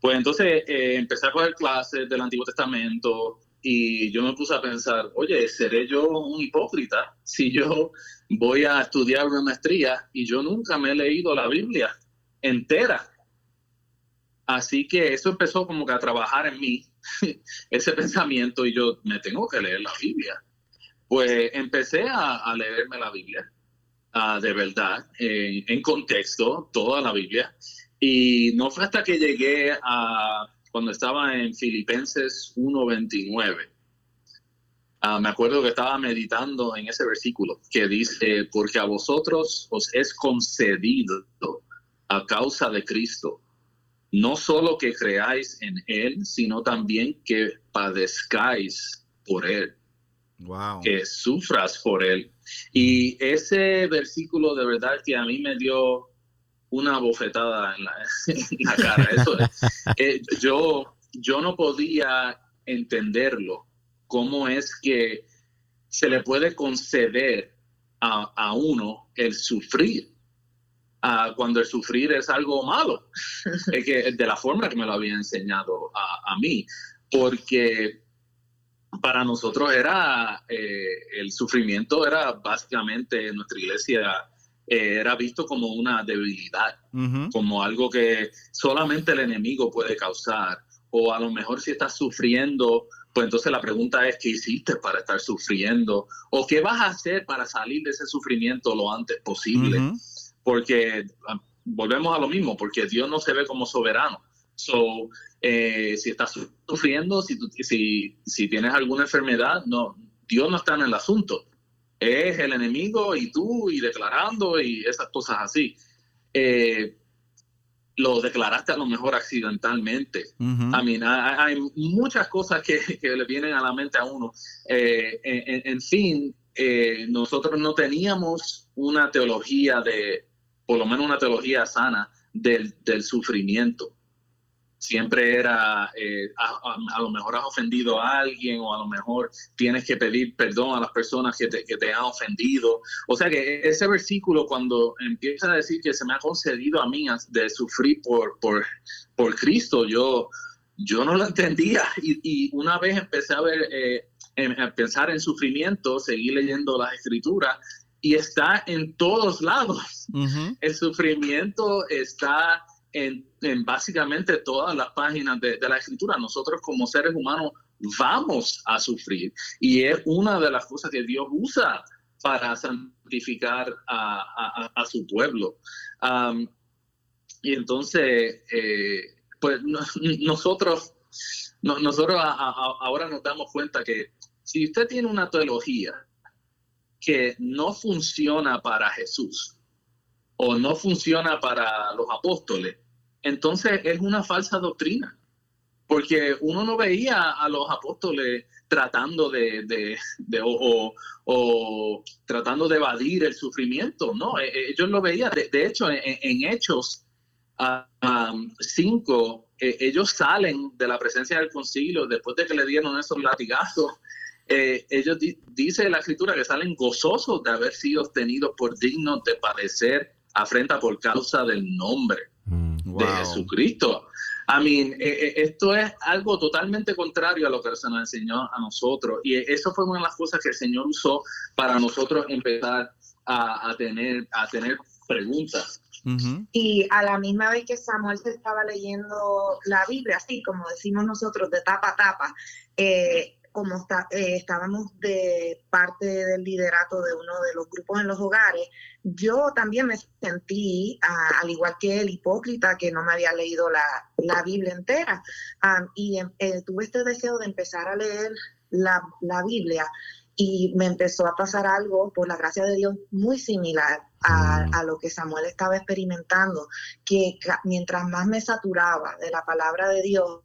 pues entonces eh, empecé a coger clases del Antiguo Testamento y yo me puse a pensar, oye, ¿seré yo un hipócrita si yo voy a estudiar una maestría y yo nunca me he leído la Biblia? entera. Así que eso empezó como que a trabajar en mí, [laughs] ese pensamiento, y yo me tengo que leer la Biblia. Pues empecé a, leerme la Biblia, de verdad, en contexto, toda la Biblia. Y no fue hasta que llegué a cuando estaba en Filipenses 1.29. Ah, me acuerdo que estaba meditando en ese versículo que dice, porque a vosotros os es concedido a causa de Cristo. No solo que creáis en Él, sino también que padezcáis por Él. Wow. Que sufras por Él. Y ese versículo de verdad que a mí me dio una bofetada en la, [laughs] cara. Eso, eh, yo, yo no podía entenderlo. ¿Cómo es que se le puede conceder a, a uno el sufrir? cuando el sufrir es algo malo, es de la forma que me lo había enseñado a, mí, porque para nosotros era eh, el sufrimiento era básicamente en nuestra iglesia eh, era visto como una debilidad, como algo que solamente el enemigo puede causar, o a lo mejor si estás sufriendo, pues entonces la pregunta es, ¿qué hiciste para estar sufriendo? ¿O qué vas a hacer para salir de ese sufrimiento lo antes posible? porque ah, volvemos a lo mismo, porque Dios no se ve como soberano. So, eh, si estás sufriendo, si, si, si tienes alguna enfermedad, no, Dios no está en el asunto. Es el enemigo y tú y declarando y esas cosas así. Eh, lo declaraste a lo mejor accidentalmente. hay, muchas cosas [laughs] que, le vienen a la mente a uno. Eh, en, fin, nosotros no teníamos una teología de, por lo menos una teología sana del, sufrimiento. Siempre era, eh, a, lo mejor has ofendido a alguien o a lo mejor tienes que pedir perdón a las personas que te, que te han ofendido. O sea que ese versículo cuando empieza a decir que se me ha concedido a mí de sufrir por, por, por Cristo, yo, yo no lo entendía. Y, una vez empecé a ver, eh, a pensar en sufrimiento, seguí leyendo las escrituras y está en todos lados. El sufrimiento está en, básicamente todas las páginas de, la escritura. Nosotros como seres humanos vamos a sufrir y es una de las cosas que Dios usa para santificar a, su pueblo. y entonces, eh, pues nosotros, nosotros ahora nos damos cuenta que si usted tiene una teología que no funciona para Jesús o no funciona para los apóstoles, entonces es una falsa doctrina, porque uno no veía a los apóstoles tratando de, o, tratando de evadir el sufrimiento, no, e, e, ellos lo veían, de, hecho en, Hechos 5, e, ellos salen de la presencia del concilio después de que le dieron esos latigazos. Eh, ellos dice la escritura que salen gozosos de haber sido tenidos por dignos de padecer afrenta por causa del nombre mm. de Jesucristo. I mean, eh, eh, esto es algo totalmente contrario a lo que se nos enseñó a nosotros. Y eso fue una de las cosas que el Señor usó para nosotros empezar a, tener, a tener preguntas. Y a la misma vez que Samuel se estaba leyendo la Biblia, así como decimos nosotros, de tapa a tapa, eh, como está, eh, estábamos de parte del liderato de uno de los grupos en los hogares, yo también me sentí, al igual que el hipócrita, que no me había leído la, Biblia entera, y em, eh, tuve este deseo de empezar a leer la, Biblia y me empezó a pasar algo, por la gracia de Dios, muy similar a, a, lo que Samuel estaba experimentando, que mientras más me saturaba de la palabra de Dios,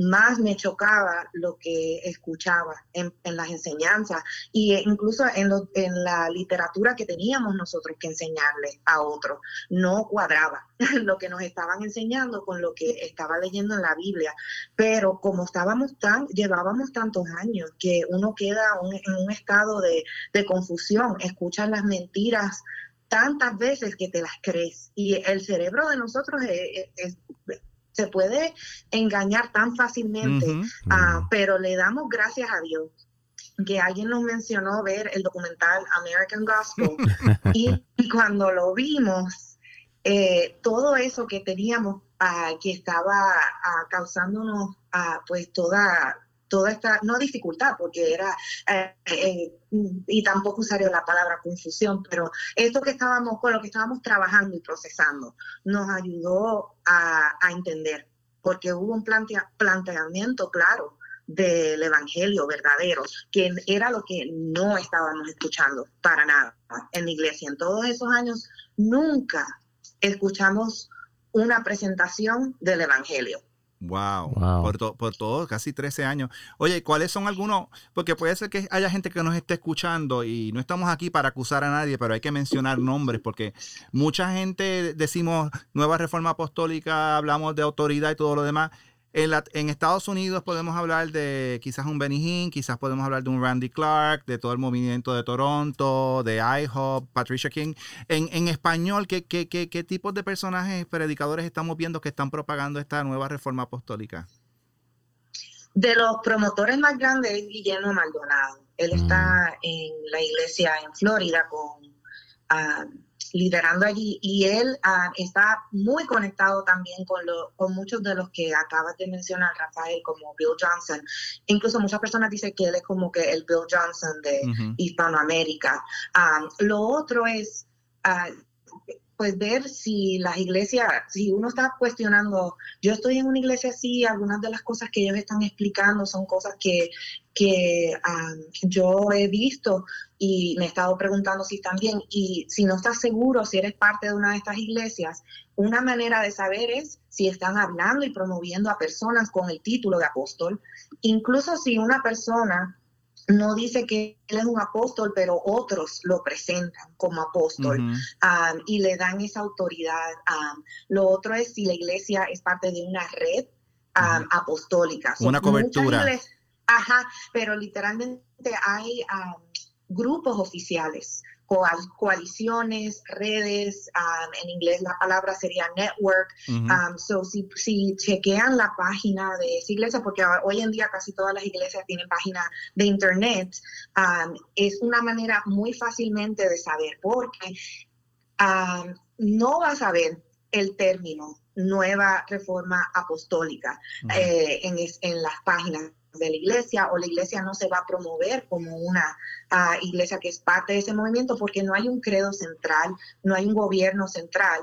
más me chocaba lo que escuchaba en, las enseñanzas y incluso en, en, la literatura que teníamos nosotros que enseñarle a otros. No cuadraba [laughs] lo que nos estaban enseñando con lo que estaba leyendo en la Biblia. Pero como estábamos tan, llevábamos tantos años que uno queda en un estado de, de confusión, escuchan las mentiras tantas veces que te las crees. Y el cerebro de nosotros se puede engañar tan fácilmente, ah, pero le damos gracias a Dios que alguien nos mencionó ver el documental American Gospel [laughs] y, cuando lo vimos, eh, todo eso que teníamos ah, que estaba ah, causándonos pues toda toda esta, no dificultad, porque era, eh, eh, y tampoco usaría la palabra confusión, pero esto que estábamos, con lo que estábamos trabajando y procesando, nos ayudó a, entender, porque hubo un planteamiento claro del evangelio verdadero, que era lo que no estábamos escuchando para nada en la iglesia. En todos esos años nunca escuchamos una presentación del evangelio. Wow, Por, por todo, casi 13 años. Oye, ¿cuáles son algunos? Porque puede ser que haya gente que nos esté escuchando y no estamos aquí para acusar a nadie, pero hay que mencionar nombres porque mucha gente decimos nueva reforma apostólica, hablamos de autoridad y todo lo demás, en, Estados Unidos podemos hablar de quizás un Benny Hinn, quizás podemos hablar de un Randy Clark, de todo el movimiento de Toronto, de IHOP, Patricia King. En, español, ¿qué, qué, qué, qué tipos de personajes predicadores estamos viendo que están propagando esta nueva reforma apostólica? De los promotores más grandes es Guillermo Maldonado. Él está mm. en la iglesia en Florida con... Ah, liderando allí y él ah, está muy conectado también con, lo, con muchos de los que acabas de mencionar, Rafael, como Bill Johnson. Incluso muchas personas dicen que él es como que el Bill Johnson de Hispanoamérica. Ah, lo otro es... Ah, pues ver si las iglesias, si uno está cuestionando, yo estoy en una iglesia así, algunas de las cosas que ellos están explicando son cosas que, que yo he visto y me he estado preguntando si están bien. Y si no estás seguro, si eres parte de una de estas iglesias, una manera de saber es si están hablando y promoviendo a personas con el título de apóstol. Incluso si una persona no dice que él es un apóstol, pero otros lo presentan como apóstol um, y le dan esa autoridad. Um, lo otro es si la iglesia es parte de una red um, apostólica. Una cobertura. Ajá, pero literalmente hay grupos oficiales coaliciones, redes, um, en inglés la palabra sería network. Um, so si, si, chequean la página de esa iglesia, porque hoy en día casi todas las iglesias tienen página de internet, um, es una manera muy fácilmente de saber, porque no vas a ver el término nueva reforma apostólica eh, en, en las páginas de la iglesia o la iglesia no se va a promover como una uh, iglesia que es parte de ese movimiento porque no hay un credo central, no hay un gobierno central.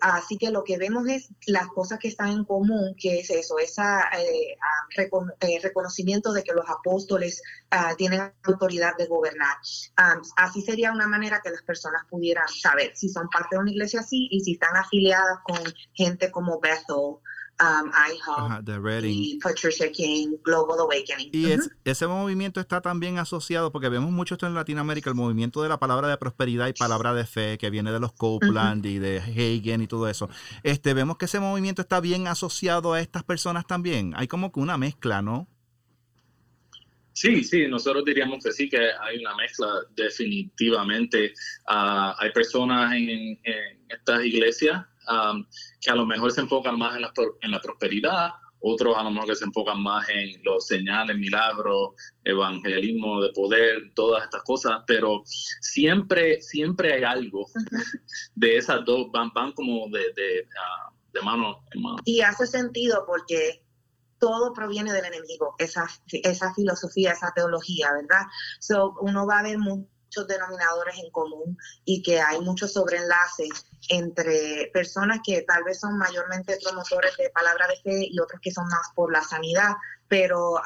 así que lo que vemos es las cosas que están en común, que es eso, ese eh, eh, reconocimiento de que los apóstoles uh, tienen autoridad de gobernar. Um, así sería una manera que las personas pudieran saber si son parte de una iglesia así y si están afiliadas con gente como Bethel um, IHOP, y Patricia King, Global Awakening. Y ese movimiento está también asociado, porque vemos mucho esto en Latinoamérica, el movimiento de la palabra de prosperidad y palabra de fe, que viene de los Copeland y de Hagen y todo eso. Este, vemos que ese movimiento está bien asociado a estas personas también. Hay como que una mezcla, ¿no? Sí, sí, nosotros diríamos que sí, que hay una mezcla definitivamente. Ah, hay personas en, en estas iglesias que a lo mejor se enfocan más en la, en la prosperidad, otros a lo mejor que se enfocan más en los señales, milagros, evangelismo de poder, todas estas cosas, pero siempre, siempre hay algo de esas dos, van, van como de, de, ah, de mano en mano. Y hace sentido porque todo proviene del enemigo, esa, esa filosofía, esa teología, ¿verdad? So, uno va a ver muchos denominadores en común y que hay muchos sobreenlaces entre personas que tal vez son mayormente promotores de palabra de fe y otros que son más por la sanidad, pero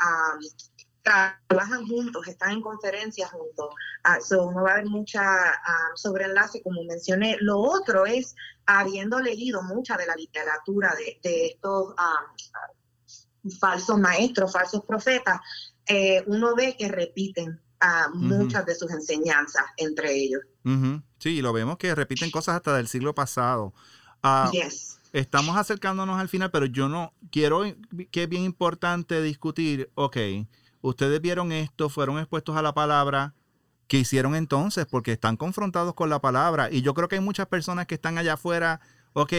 trabajan juntos, están en conferencias juntos. Uh, uno va a ver mucha sobreenlace, como mencioné. Lo otro es, habiendo leído mucha de la literatura de, estos falsos maestros, falsos profetas, eh, uno ve que repiten ah, muchas de sus enseñanzas entre ellos. Sí, lo vemos que repiten cosas hasta del siglo pasado. Ah, estamos acercándonos al final, pero yo no quiero que es bien importante discutir, ok, ustedes vieron esto, fueron expuestos a la palabra, ¿qué hicieron entonces? Porque están confrontados con la palabra y yo creo que hay muchas personas que están allá afuera, ok,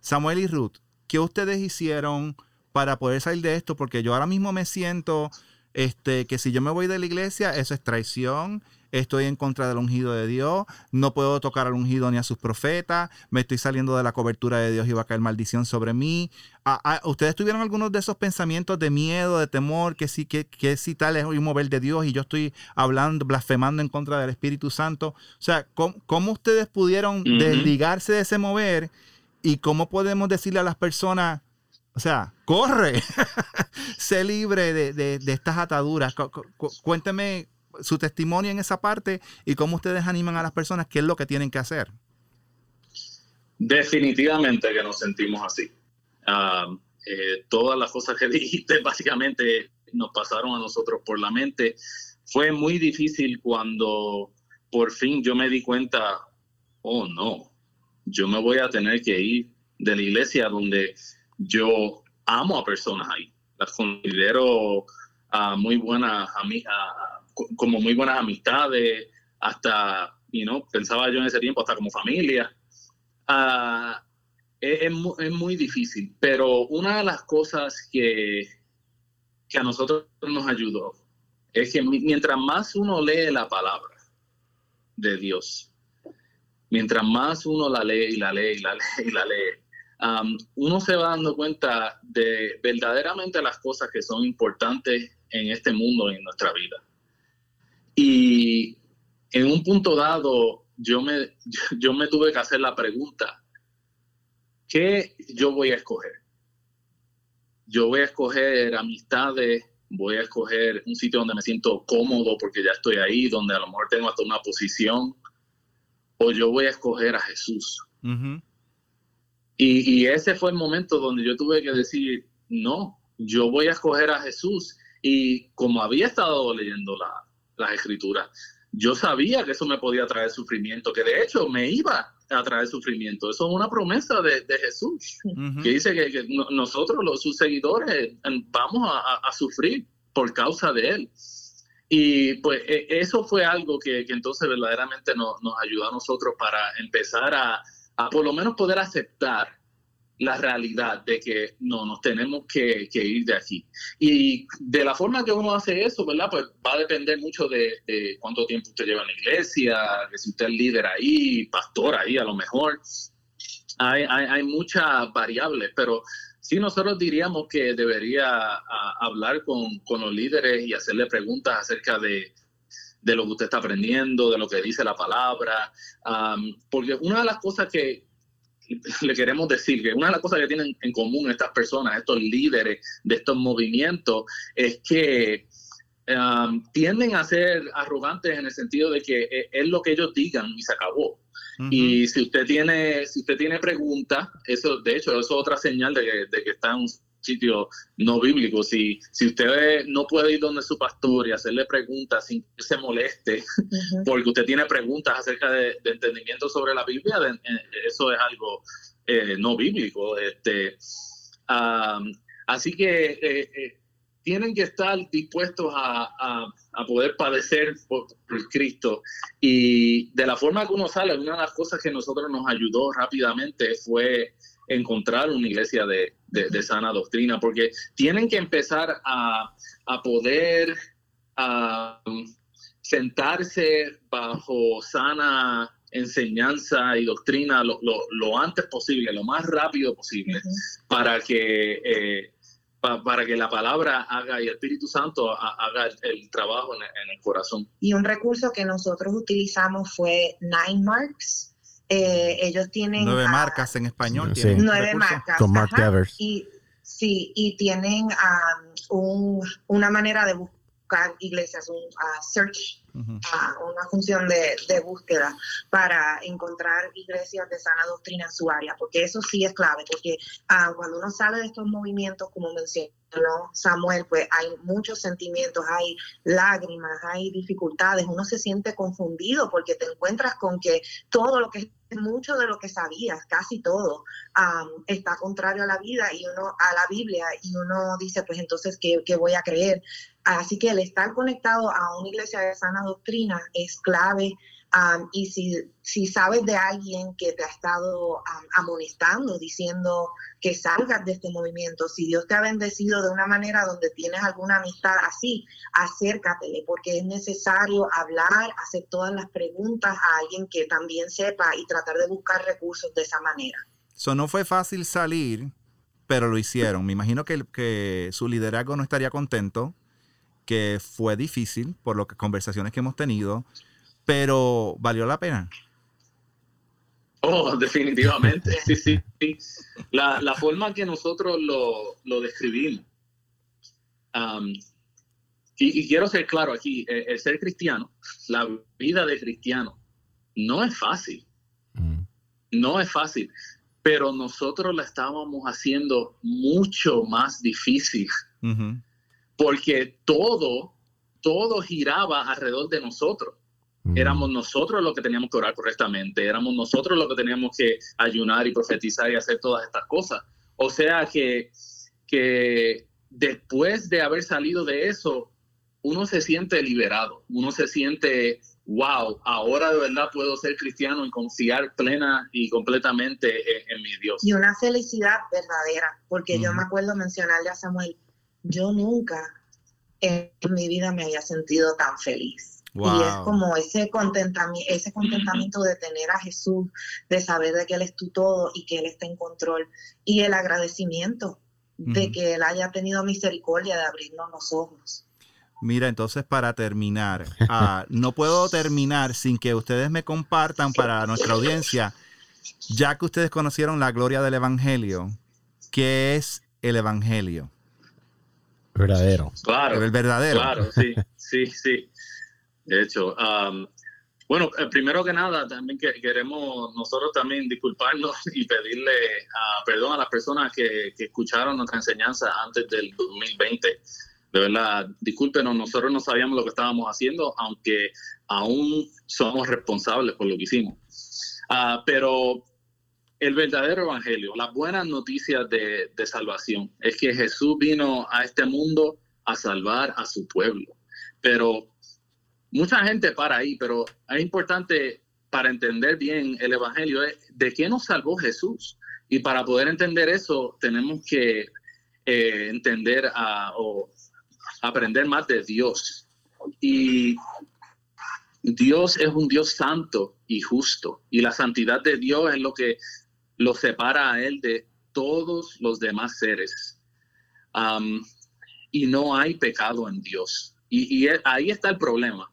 Samuel y Ruth, ¿qué ustedes hicieron para poder salir de esto? Porque yo ahora mismo me siento este, que si yo me voy de la iglesia, eso es traición, estoy en contra del ungido de Dios, no puedo tocar al ungido ni a sus profetas, me estoy saliendo de la cobertura de Dios y va a caer maldición sobre mí. Ah, ah, ¿Ustedes tuvieron algunos de esos pensamientos de miedo, de temor, que sí, que, que si tal es un mover de Dios y yo estoy hablando, blasfemando en contra del Espíritu Santo? O sea, ¿cómo, ustedes pudieron desligarse de ese mover y cómo podemos decirle a las personas, o sea, corre, [laughs] sé libre de, estas ataduras. cuénteme su testimonio en esa parte y cómo ustedes animan a las personas, qué es lo que tienen que hacer. Definitivamente que nos sentimos así. Ah, eh, todas las cosas que [laughs] dijiste básicamente nos pasaron a nosotros por la mente. Fue muy difícil cuando por fin yo me di cuenta, oh no, yo me voy a tener que ir de la iglesia donde yo amo a personas ahí. Las considero uh, muy buenas amigas, como muy buenas amistades, hasta, you know, pensaba yo en ese tiempo, hasta como familia. Uh, es, es, muy difícil, pero una de las cosas que, que a nosotros nos ayudó es que mientras más uno lee la palabra de Dios, mientras más uno la lee y la lee y la lee y la lee, uno se va dando cuenta de verdaderamente las cosas que son importantes en este mundo, en nuestra vida. Y en un punto dado, yo me, [laughs] yo me tuve que hacer la pregunta, ¿qué yo voy a escoger? Yo voy a escoger amistades, voy a escoger un sitio donde me siento cómodo porque ya estoy ahí, donde a lo mejor tengo hasta una posición, o yo voy a escoger a Jesús. Y, ese fue el momento donde yo tuve que decir, no, yo voy a escoger a Jesús. Y como había estado leyendo la, las escrituras, yo sabía que eso me podía traer sufrimiento, que de hecho me iba a traer sufrimiento. Eso es una promesa de, Jesús, que dice que, nosotros, los, sus seguidores, vamos a, sufrir por causa de Él. Y pues e, eso fue algo que, entonces verdaderamente nos, nos ayudó a nosotros para empezar a, a por lo menos poder aceptar la realidad de que no, nos tenemos que, ir de aquí. Y de la forma que uno hace eso, ¿verdad? Pues va a depender mucho de, cuánto tiempo usted lleva en la iglesia, de si usted es líder ahí, pastor ahí a lo mejor. Hay, muchas variables, pero sí nosotros diríamos que debería hablar con, los líderes y hacerle preguntas acerca de, de lo que usted está aprendiendo, de lo que dice la palabra, porque una de las cosas que, le queremos decir que una de las cosas que tienen en común estas personas, estos líderes de estos movimientos, es que tienden a ser arrogantes en el sitio de que e, es lo que ellos digan y se acabó. Y si usted tiene, si usted tiene preguntas, eso, de hecho, eso es otra señal de que, de que están sitio no bíblico. Si, si usted no puede ir donde su pastor y hacerle preguntas sin que se moleste, porque usted tiene preguntas acerca de, entendimiento sobre la Biblia, eso es algo eh, no bíblico. Este, así que eh, eh, tienen que estar dispuestos a, a, poder padecer por, por, Cristo. Y de la forma que uno sale, una de las cosas que nosotros nos ayudó rápidamente fue encontrar una iglesia de, sana doctrina, porque tienen que empezar a, poder sentarse bajo sana enseñanza y doctrina lo, antes posible, lo más rápido posible, para que eh, para que la palabra haga y el Espíritu Santo haga el, trabajo en, en, el corazón. Y un recurso que nosotros utilizamos fue Nine Marks, eh, ellos tienen... Nueve marcas en español. Nueve marcas. Con Mark Devers. Y, sí, y tienen um, una manera de buscar iglesias, un uh, search una función de, búsqueda para encontrar iglesias de sana doctrina en su área, porque eso sí es clave, porque ah, cuando uno sale de estos movimientos, como mencionó Samuel, pues hay muchos sentimientos, hay lágrimas, hay dificultades, uno se siente confundido porque te encuentras con que todo lo que mucho de lo que sabías, casi todo, está contrario a la vida y uno a la Biblia y uno dice, pues entonces, ¿qué, ¿qué, voy a creer? Así que el estar conectado a una iglesia de sana doctrina es clave. y si, si sabes de alguien que te ha estado amonestando, diciendo que salgas de este movimiento, si Dios te ha bendecido de una manera donde tienes alguna amistad así, acércatele, porque es necesario hablar, hacer todas las preguntas a alguien que también sepa y tratar de buscar recursos de esa manera. Eso no fue fácil salir, pero lo hicieron. Me imagino que, que su liderazgo no estaría contento que fue difícil por las conversaciones que hemos tenido, pero valió la pena. Oh, [laughs] definitivamente, sí, sí. La, la, forma que nosotros lo, lo describimos. Um, y, quiero ser claro aquí, eh, el, ser cristiano, la vida de cristiano, no es fácil. Mm. No es fácil, pero nosotros la estábamos haciendo mucho más difícil porque todo, todo giraba alrededor de nosotros. Mm. Éramos nosotros los que teníamos que orar correctamente, éramos nosotros los que teníamos que ayunar y profetizar y hacer todas estas cosas. O sea que, que después de haber salido de eso, uno se siente liberado, uno se siente, wow, ahora de verdad puedo ser cristiano y confiar plena y completamente en, mi Dios. Y una felicidad verdadera, porque yo me acuerdo mencionarle a Samuel, yo nunca en mi vida me había sentido tan feliz. Y es como ese contentamiento, ese contentamiento de tener a Jesús, de saber de que Él es tu todo y que Él está en control. Y el agradecimiento de que Él haya tenido misericordia de abrirnos los ojos. Mira, entonces para terminar, ah, no puedo terminar sin que ustedes me compartan para nuestra audiencia, ya que ustedes conocieron la gloria del Evangelio, ¿qué es el Evangelio? Verdadero. Claro. El verdadero. Claro, sí, sí, sí. De hecho, um, bueno, eh, primero que nada, también queremos nosotros también disculparnos [laughs] y pedirle uh, perdón a las personas que, escucharon nuestra enseñanza antes del 2020. De verdad, discúlpenos, nosotros no sabíamos lo que estábamos haciendo, aunque aún somos responsables por lo que hicimos. Uh, pero el verdadero evangelio, las buenas noticias de, salvación, es que Jesús vino a este mundo a salvar a su pueblo. Pero mucha gente para ahí, pero es importante para entender bien el evangelio de qué nos salvó Jesús. Y para poder entender eso, tenemos que eh, entender o aprender más de Dios. Y Dios es un Dios santo y justo. Y la santidad de Dios es lo que lo separa a él de todos los demás seres. y no hay pecado en Dios. Y, ahí está el problema,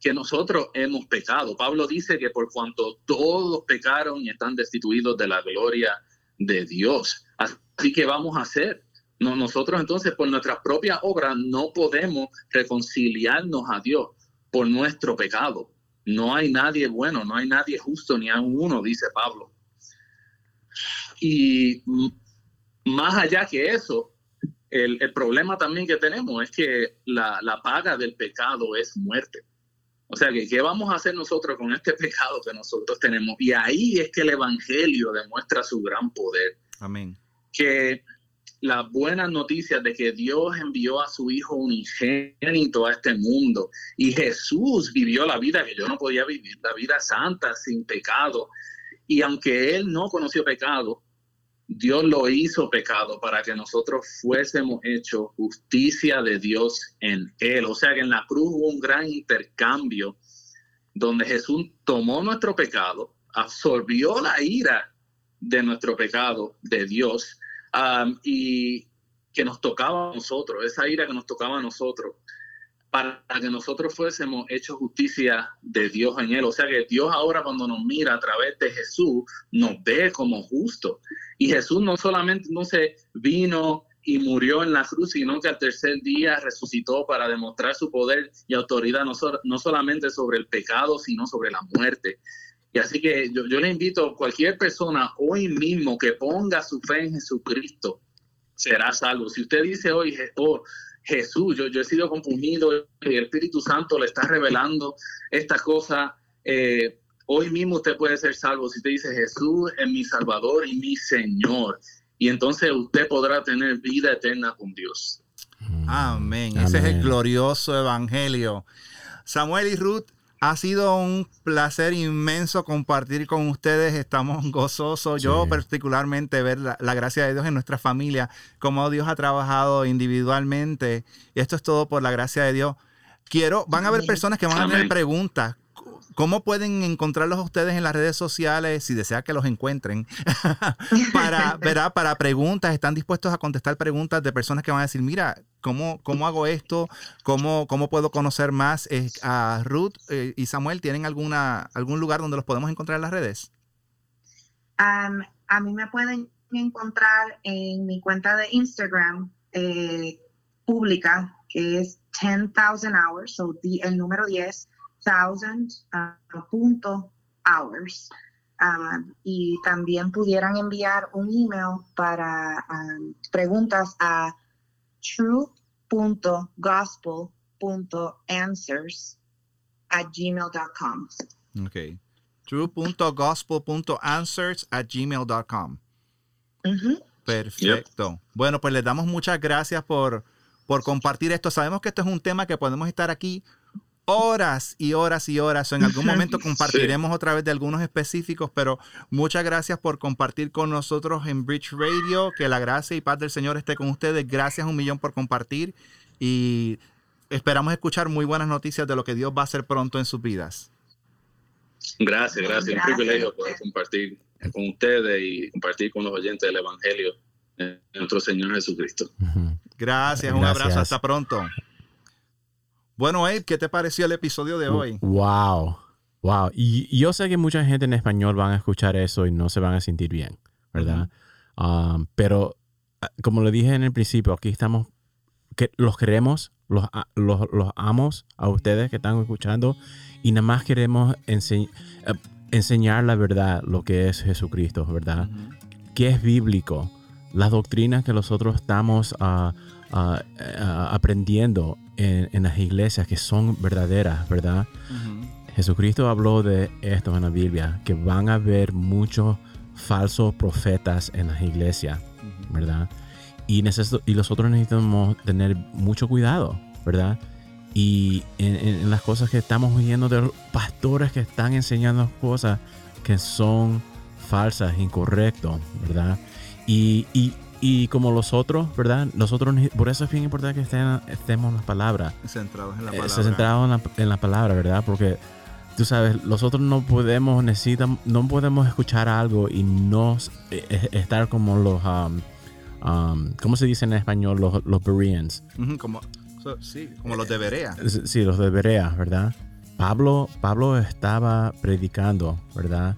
que nosotros hemos pecado. Pablo dice que por cuanto todos pecaron y están destituidos de la gloria de Dios. Así que vamos a hacer. No, nosotros entonces por nuestra propia obra no podemos reconciliarnos a Dios por nuestro pecado. No hay nadie bueno, no hay nadie justo, ni a uno, dice Pablo. Y más allá que eso, el, problema también que tenemos es que la, paga del pecado es muerte. O sea, que ¿qué vamos a hacer nosotros con este pecado que nosotros tenemos? Y ahí es que el Evangelio demuestra su gran poder. Amén. Que las buenas noticias de que Dios envió a su Hijo unigénito a este mundo y Jesús vivió la vida que yo no podía vivir, la vida santa, sin pecado. Y aunque Él no conoció pecado, Dios lo hizo pecado para que nosotros fuésemos hechos justicia de Dios en Él. O sea que en la cruz hubo un gran intercambio donde Jesús tomó nuestro pecado, absorbió la ira de nuestro pecado de Dios y que nos tocaba a nosotros, esa ira que nos tocaba a nosotros para que nosotros fuésemos hechos justicia de Dios en él. O sea que Dios ahora cuando nos mira a través de Jesús, nos ve como justos. Y Jesús no solamente no se vino y murió en la cruz, sino que al tercer día resucitó para demostrar su poder y autoridad no, no solamente sobre el pecado, sino sobre la muerte. Y así que yo, le invito a cualquier persona hoy mismo que ponga su fe en Jesucristo, será salvo. Si usted dice hoy, oh, Jesús, yo, yo he sido confundido y el Espíritu Santo le está revelando esta cosa, eh, hoy mismo usted puede ser salvo. Si usted dice Jesús es mi Salvador y mi Señor, y entonces usted podrá tener vida eterna con Dios. Amén. Ese es el glorioso evangelio. Samuel y Ruth, ha sido un placer inmenso compartir con ustedes. Estamos [laughs] gozosos. Yo particularmente ver la, gracia de Dios en nuestra familia, cómo Dios ha trabajado individualmente. Y esto es todo por la gracia de Dios. Quiero, van a haber personas que van a tener preguntas. ¿Cómo pueden encontrarlos ustedes en las redes sociales si desea que los encuentren? [laughs] para, [laughs] para preguntas, están dispuestos a contestar preguntas de personas que van a decir, mira, ¿cómo, cómo hago esto? ¿Cómo, cómo puedo conocer más eh, a Ruth eh, y Samuel? ¿Tienen alguna, algún lugar donde los podemos encontrar en las redes? a mí me pueden encontrar en mi cuenta de Instagram eh, pública, que es 10,000 hours, o el número 10 thousand uh, punto hours. Um, y también pudieran enviar un email para um, preguntas a true.gospel.answers at gmail.com. Ok. True.gospel.answers at gmail.com. Perfecto. Bueno, pues les damos muchas gracias por, por compartir esto. Sabemos que esto es un tema que podemos estar aquí horas y horas y horas. en algún [laughs] momento compartiremos otra vez de algunos específicos, pero muchas gracias por compartir con nosotros en Bridge Radio. Que la gracia y paz del Señor esté con ustedes. Gracias un millón por compartir y esperamos escuchar muy buenas noticias de lo que Dios va a hacer pronto en sus vidas. Gracias, gracias. Un privilegio poder compartir con ustedes y compartir con los oyentes del Evangelio de nuestro Señor Jesucristo. Gracias, un abrazo, hasta pronto. Bueno, Abe, ¿qué te pareció el episodio de hoy? Wow, wow. Y, yo sé que mucha gente en español van a escuchar eso y no se van a sentir bien, ¿verdad? Um, pero ah, como le dije en el principio, aquí estamos, que los queremos, los, los, los amos a ustedes que están escuchando y nada más queremos eh, enseñar la verdad, lo que es Jesucristo, ¿verdad? Que es bíblico, las doctrinas que nosotros estamos uh, aprendiendo en, las iglesias que son verdaderas, ¿verdad? Jesucristo habló de esto en la Biblia, que van a haber muchos falsos profetas en las iglesias, ¿verdad? Y, y nosotros necesitamos tener mucho cuidado, ¿verdad? Y en, las cosas que estamos oyendo de pastores que están enseñando cosas que son falsas, incorrectas, ¿verdad? Y, y, y como los otros, ¿verdad? Nosotros, por eso es bien importante que estén, estemos en las palabras. Centrados en la eh, palabra. centrados en la, en la palabra, ¿verdad? Porque tú sabes, nosotros no podemos, necesitan, no podemos escuchar algo y no eh, eh, estar como los, um, um, ¿cómo se dice en español? Los, los Bereans. como, sí, como los de Berea. Sí, los de Berea, ¿verdad? Pablo, Pablo estaba predicando, ¿verdad?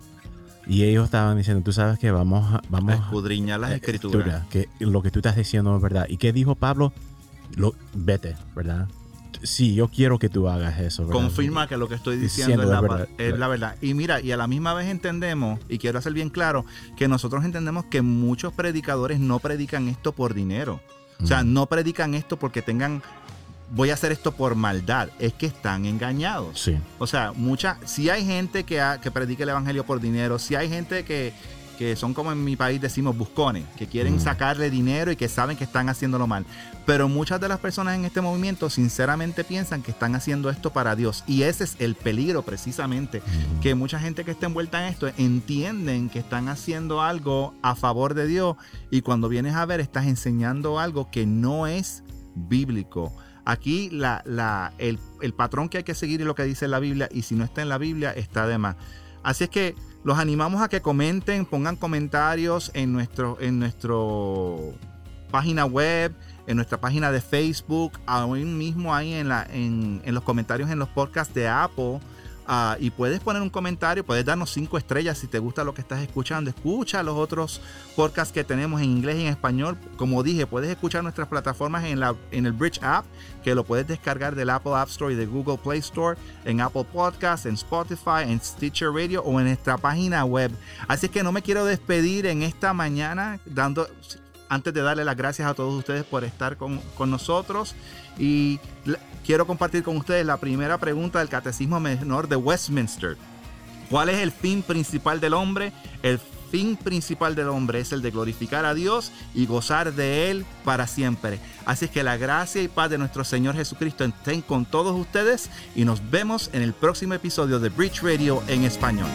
Y ellos estaban diciendo, tú sabes que vamos a, vamos a escudriñar las escrituras. Que lo que tú estás diciendo es verdad. ¿Y qué dijo Pablo? Lo, vete, ¿verdad? Sí, yo quiero que tú hagas eso. Confirma que lo que estoy diciendo, es, la, verdad, es la verdad. Y mira, y a la misma vez entendemos, y quiero hacer bien claro, que nosotros entendemos que muchos predicadores no predican esto por dinero. O sea, no predican esto porque tengan voy a hacer esto por maldad, es que están engañados. Sí. O sea, mucha, si hay gente que, que predica el evangelio por dinero, si hay gente que, son como en mi país decimos buscones, que quieren sacarle dinero y que saben que están haciéndolo mal. Pero muchas de las personas en este movimiento sinceramente piensan que están haciendo esto para Dios. Y ese es el peligro precisamente, que mucha gente que está envuelta en esto entienden que están haciendo algo a favor de Dios y cuando vienes a ver estás enseñando algo que no es bíblico. Aquí la, el, patrón que hay que seguir es lo que dice la Biblia y si no está en la Biblia está de más. Así es que los animamos a que comenten, pongan comentarios en nuestro, en nuestro página web, en nuestra página de Facebook, aún mismo ahí en, la, en los comentarios en los podcasts de Apple Ah, y puedes poner un comentario, puedes darnos cinco estrellas si te gusta lo que estás escuchando. Escucha los otros podcasts que tenemos en inglés y en español. Como dije, puedes escuchar nuestras plataformas en, la, en el Bridge App, que lo puedes descargar del Apple App Store y de Google Play Store, en Apple Podcasts, en Spotify, en Stitcher Radio o en nuestra página web. Así que no me quiero despedir en esta mañana dando antes de darle las gracias a todos ustedes por estar con, con nosotros y quiero compartir con ustedes la primera pregunta del Catecismo Menor de Westminster. ¿Cuál es el fin principal del hombre? El fin principal del hombre es el de glorificar a Dios y gozar de Él para siempre. Así que la gracia y paz de nuestro Señor Jesucristo estén con todos ustedes y nos vemos en el próximo episodio de Bridge Radio en español.